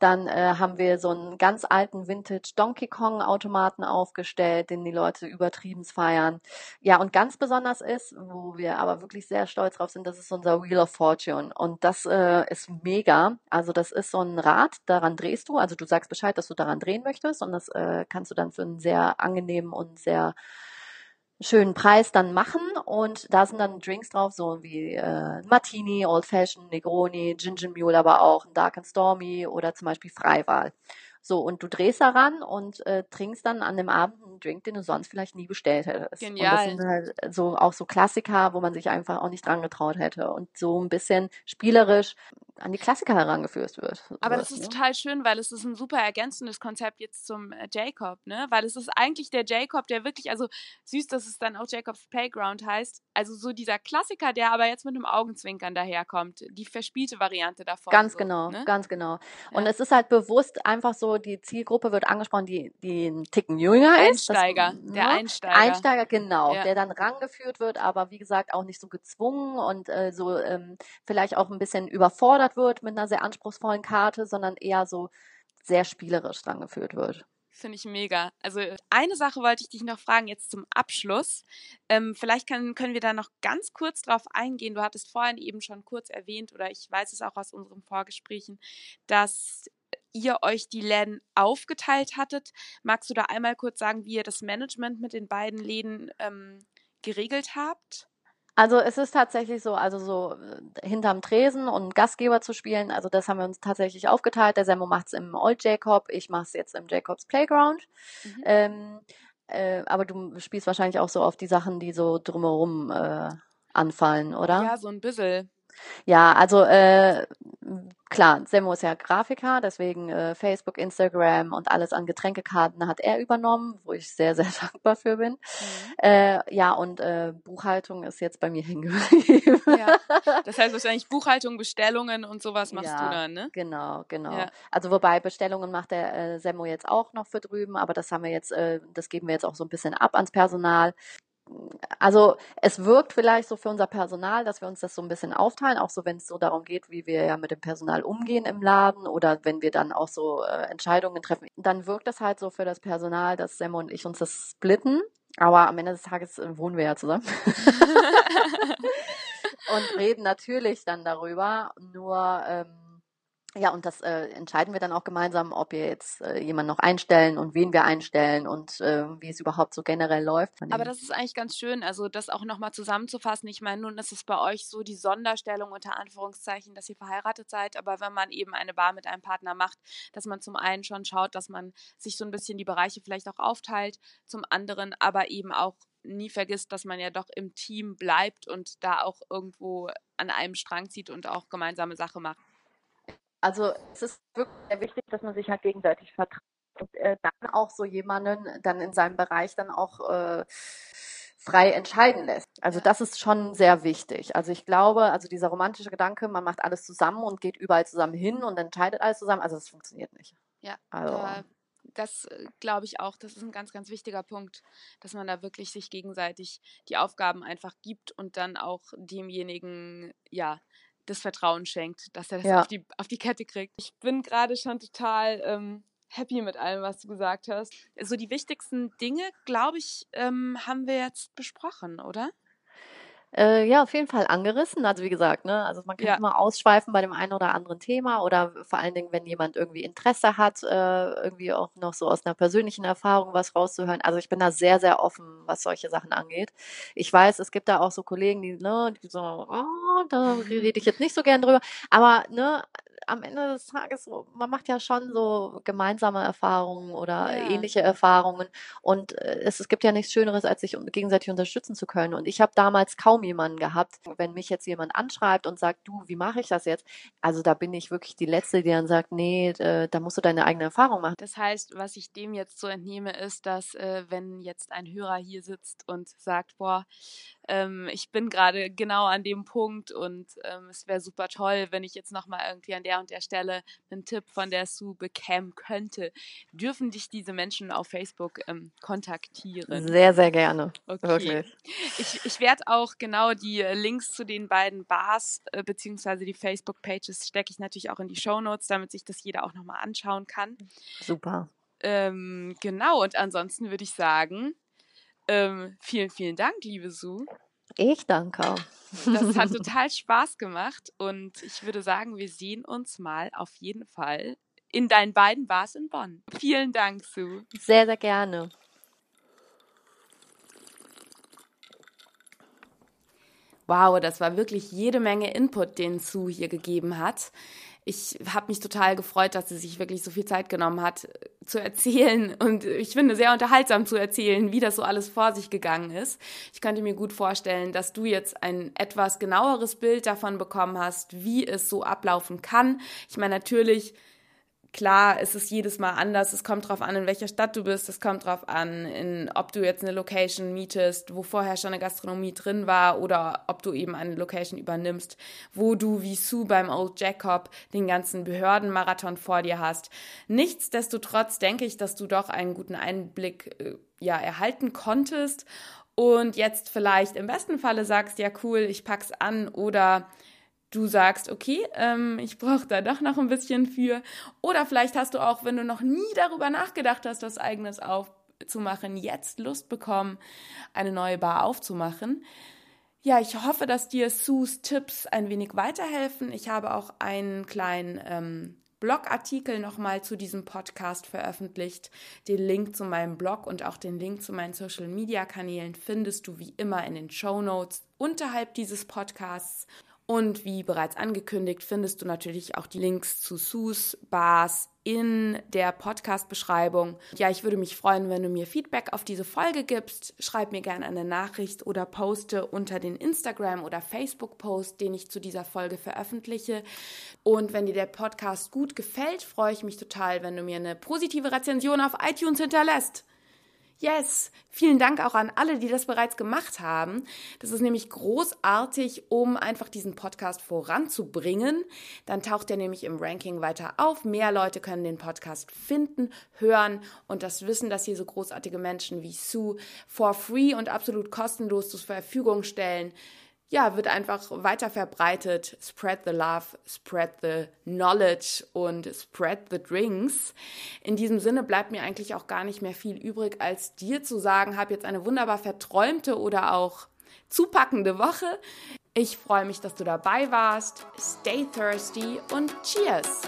Dann äh, haben wir so einen ganz alten Vintage Donkey Kong Automaten aufgestellt, den die Leute übertrieben feiern. Ja, und ganz besonders ist, wo wir aber wirklich sehr stolz drauf sind, das ist unser Wheel of Fortune. Und das äh, ist mega. Also das ist so ein Rad, daran drehst du. Also du sagst Bescheid, dass du daran drehen möchtest und das äh, kannst du dann für einen sehr angenehmen und sehr schönen Preis dann machen und da sind dann Drinks drauf, so wie äh, Martini, Old Fashioned, Negroni, Ginger Mule, aber auch ein Dark and Stormy oder zum Beispiel Freiwahl. So, und du drehst daran und äh, trinkst dann an dem Abend einen Drink, den du sonst vielleicht nie bestellt hättest. Und das Genial. sind halt so auch so Klassiker, wo man sich einfach auch nicht dran getraut hätte und so ein bisschen spielerisch an die Klassiker herangeführt wird. Aber das ist ne? total schön, weil es ist ein super ergänzendes Konzept jetzt zum äh, Jacob, ne? Weil es ist eigentlich der Jacob, der wirklich, also süß, dass es dann auch Jacobs Playground heißt. Also so dieser Klassiker, der aber jetzt mit einem Augenzwinkern daherkommt. Die verspielte Variante davon. Ganz so, genau, Ne? ganz genau. Und Ja. es ist halt bewusst einfach so, die Zielgruppe wird angesprochen, die, die einen Ticken jünger ist. Das, Einsteiger, der ne? Einsteiger. Einsteiger, genau, Ja. der dann rangeführt wird, aber wie gesagt auch nicht so gezwungen und äh, so ähm, vielleicht auch ein bisschen überfordert wird mit einer sehr anspruchsvollen Karte, sondern eher so sehr spielerisch rangeführt wird. Finde ich mega. Also eine Sache wollte ich dich noch fragen, jetzt zum Abschluss. Ähm, vielleicht kann, können wir da noch ganz kurz drauf eingehen. Du hattest vorhin eben schon kurz erwähnt, oder ich weiß es auch aus unseren Vorgesprächen, dass ihr euch die Läden aufgeteilt hattet. Magst du da einmal kurz sagen, wie ihr das Management mit den beiden Läden ähm, geregelt habt? Also es ist tatsächlich so, also so äh, hinterm Tresen und Gastgeber zu spielen, also das haben wir uns tatsächlich aufgeteilt. Der Semmo macht es im Old Jacob, ich mache es jetzt im Jacobs Playground. Mhm. Ähm, äh, aber du spielst wahrscheinlich auch so auf die Sachen, die so drumherum äh, anfallen, oder? Ja, so ein bisschen. Ja, also äh, klar, Semmo ist ja Grafiker, deswegen äh, Facebook, Instagram und alles an Getränkekarten hat er übernommen, wo ich sehr, sehr dankbar für bin. Mhm. Äh, ja, und äh, Buchhaltung ist jetzt bei mir hängen geblieben. Ja. Das heißt wahrscheinlich Buchhaltung, Bestellungen und sowas machst ja, du dann, ne? Genau, genau. Ja. Also wobei Bestellungen macht der äh, Semmo jetzt auch noch für drüben, aber das haben wir jetzt, äh, das geben wir jetzt auch so ein bisschen ab ans Personal also es wirkt vielleicht so für unser Personal, dass wir uns das so ein bisschen aufteilen, auch so wenn es so darum geht, wie wir ja mit dem Personal umgehen im Laden oder wenn wir dann auch so äh, Entscheidungen treffen, dann wirkt das halt so für das Personal, dass Sam und ich uns das splitten. Aber am Ende des Tages äh, wohnen wir ja zusammen. und reden natürlich dann darüber. Nur ähm, ja, und das äh, entscheiden wir dann auch gemeinsam, ob wir jetzt äh, jemanden noch einstellen und wen wir einstellen und äh, wie es überhaupt so generell läuft. Aber das ist eigentlich ganz schön, also das auch nochmal zusammenzufassen. Ich meine, nun ist es bei euch so die Sonderstellung unter Anführungszeichen, dass ihr verheiratet seid, aber wenn man eben eine Bar mit einem Partner macht, dass man zum einen schon schaut, dass man sich so ein bisschen die Bereiche vielleicht auch aufteilt, zum anderen aber eben auch nie vergisst, dass man ja doch im Team bleibt und da auch irgendwo an einem Strang zieht und auch gemeinsame Sache macht. Also es ist wirklich sehr wichtig, dass man sich halt gegenseitig vertraut und äh, dann auch so jemanden dann in seinem Bereich dann auch äh, frei entscheiden lässt. Also das ist schon sehr wichtig. Also ich glaube, also dieser romantische Gedanke, man macht alles zusammen und geht überall zusammen hin und entscheidet alles zusammen, also das funktioniert nicht. Ja, also. Äh, das glaube ich auch, das ist ein ganz, ganz wichtiger Punkt, dass man da wirklich sich gegenseitig die Aufgaben einfach gibt und dann auch demjenigen, ja, das Vertrauen schenkt, dass er das ja. auf, die, auf die Kette kriegt. Ich bin gerade schon total ähm, happy mit allem, was du gesagt hast. So also die wichtigsten Dinge, glaube ich, ähm, haben wir jetzt besprochen, oder? Äh, ja, auf jeden Fall angerissen. Also wie gesagt, ne, also man kann ja. immer ausschweifen bei dem einen oder anderen Thema oder vor allen Dingen, wenn jemand irgendwie Interesse hat, äh, irgendwie auch noch so aus einer persönlichen Erfahrung was rauszuhören. Also ich bin da sehr, sehr offen, was solche Sachen angeht. Ich weiß, es gibt da auch so Kollegen, die, ne, die so, oh, da rede ich jetzt nicht so gern drüber. Aber ne, am Ende des Tages, man macht ja schon so gemeinsame Erfahrungen oder ja. ähnliche Erfahrungen. Und äh, es, es gibt ja nichts Schöneres, als sich gegenseitig unterstützen zu können. Und ich habe damals kaum jemanden gehabt, wenn mich jetzt jemand anschreibt und sagt, du, wie mache ich das jetzt? Also da bin ich wirklich die Letzte, die dann sagt, nee, da musst du deine eigene Erfahrung machen. Das heißt, was ich dem jetzt so entnehme, ist, dass äh, wenn jetzt ein Hörer hier sitzt und sagt, boah, ähm, ich bin gerade genau an dem Punkt und ähm, es wäre super toll, wenn ich jetzt nochmal irgendwie an der und der Stelle einen Tipp von der Sue bekämen könnte. Dürfen dich diese Menschen auf Facebook ähm, kontaktieren? Sehr, sehr gerne. Okay. Wirklich. Ich, ich werde auch genau die Links zu den beiden Bars äh, beziehungsweise die Facebook-Pages stecke ich natürlich auch in die Show Notes, damit sich das jeder auch nochmal anschauen kann. Super. Ähm, genau, und ansonsten würde ich sagen, ähm, vielen, vielen Dank, liebe Sue. Ich danke. Das hat total Spaß gemacht und ich würde sagen, wir sehen uns mal auf jeden Fall in deinen beiden Bars in Bonn. Vielen Dank, Sue. Sehr, sehr gerne. Wow, das war wirklich jede Menge Input, den Sue hier gegeben hat ich habe mich total gefreut, dass sie sich wirklich so viel Zeit genommen hat, äh, zu erzählen und ich finde sehr unterhaltsam zu erzählen, wie das so alles vor sich gegangen ist. Ich könnte mir gut vorstellen, dass du jetzt ein etwas genaueres Bild davon bekommen hast, wie es so ablaufen kann. Ich meine, natürlich Klar, es ist jedes Mal anders. Es kommt drauf an, in welcher Stadt du bist. Es kommt drauf an, in, ob du jetzt eine Location mietest, wo vorher schon eine Gastronomie drin war oder ob du eben eine Location übernimmst, wo du wie Sue beim Old Jacob den ganzen Behördenmarathon vor dir hast. Nichtsdestotrotz denke ich, dass du doch einen guten Einblick äh, ja, erhalten konntest und jetzt vielleicht im besten Falle sagst, ja cool, ich pack's an oder du sagst, okay, ähm, ich brauche da doch noch ein bisschen für. Oder vielleicht hast du auch, wenn du noch nie darüber nachgedacht hast, was eigenes aufzumachen, jetzt Lust bekommen, eine neue Bar aufzumachen. Ja, ich hoffe, dass dir Sues Tipps ein wenig weiterhelfen. Ich habe auch einen kleinen ähm, Blogartikel nochmal zu diesem Podcast veröffentlicht. Den Link zu meinem Blog und auch den Link zu meinen Social Media Kanälen findest du wie immer in den Show Notes unterhalb dieses Podcasts. Und wie bereits angekündigt, findest du natürlich auch die Links zu Sus Bars in der Podcast-Beschreibung. Ja, ich würde mich freuen, wenn du mir Feedback auf diese Folge gibst. Schreib mir gerne eine Nachricht oder poste unter den Instagram- oder Facebook-Post, den ich zu dieser Folge veröffentliche. Und wenn dir der Podcast gut gefällt, freue ich mich total, wenn du mir eine positive Rezension auf iTunes hinterlässt. Yes, vielen Dank auch an alle, die das bereits gemacht haben. Das ist nämlich großartig, um einfach diesen Podcast voranzubringen. Dann taucht er nämlich im Ranking weiter auf. Mehr Leute können den Podcast finden, hören und das Wissen, dass hier so großartige Menschen wie Sue for free und absolut kostenlos zur Verfügung stellen ja, wird einfach weiter verbreitet. Spread the love, spread the knowledge und spread the drinks. In diesem Sinne bleibt mir eigentlich auch gar nicht mehr viel übrig, als dir zu sagen, hab jetzt eine wunderbar verträumte oder auch zupackende Woche. Ich freue mich, dass du dabei warst. Stay thirsty und cheers!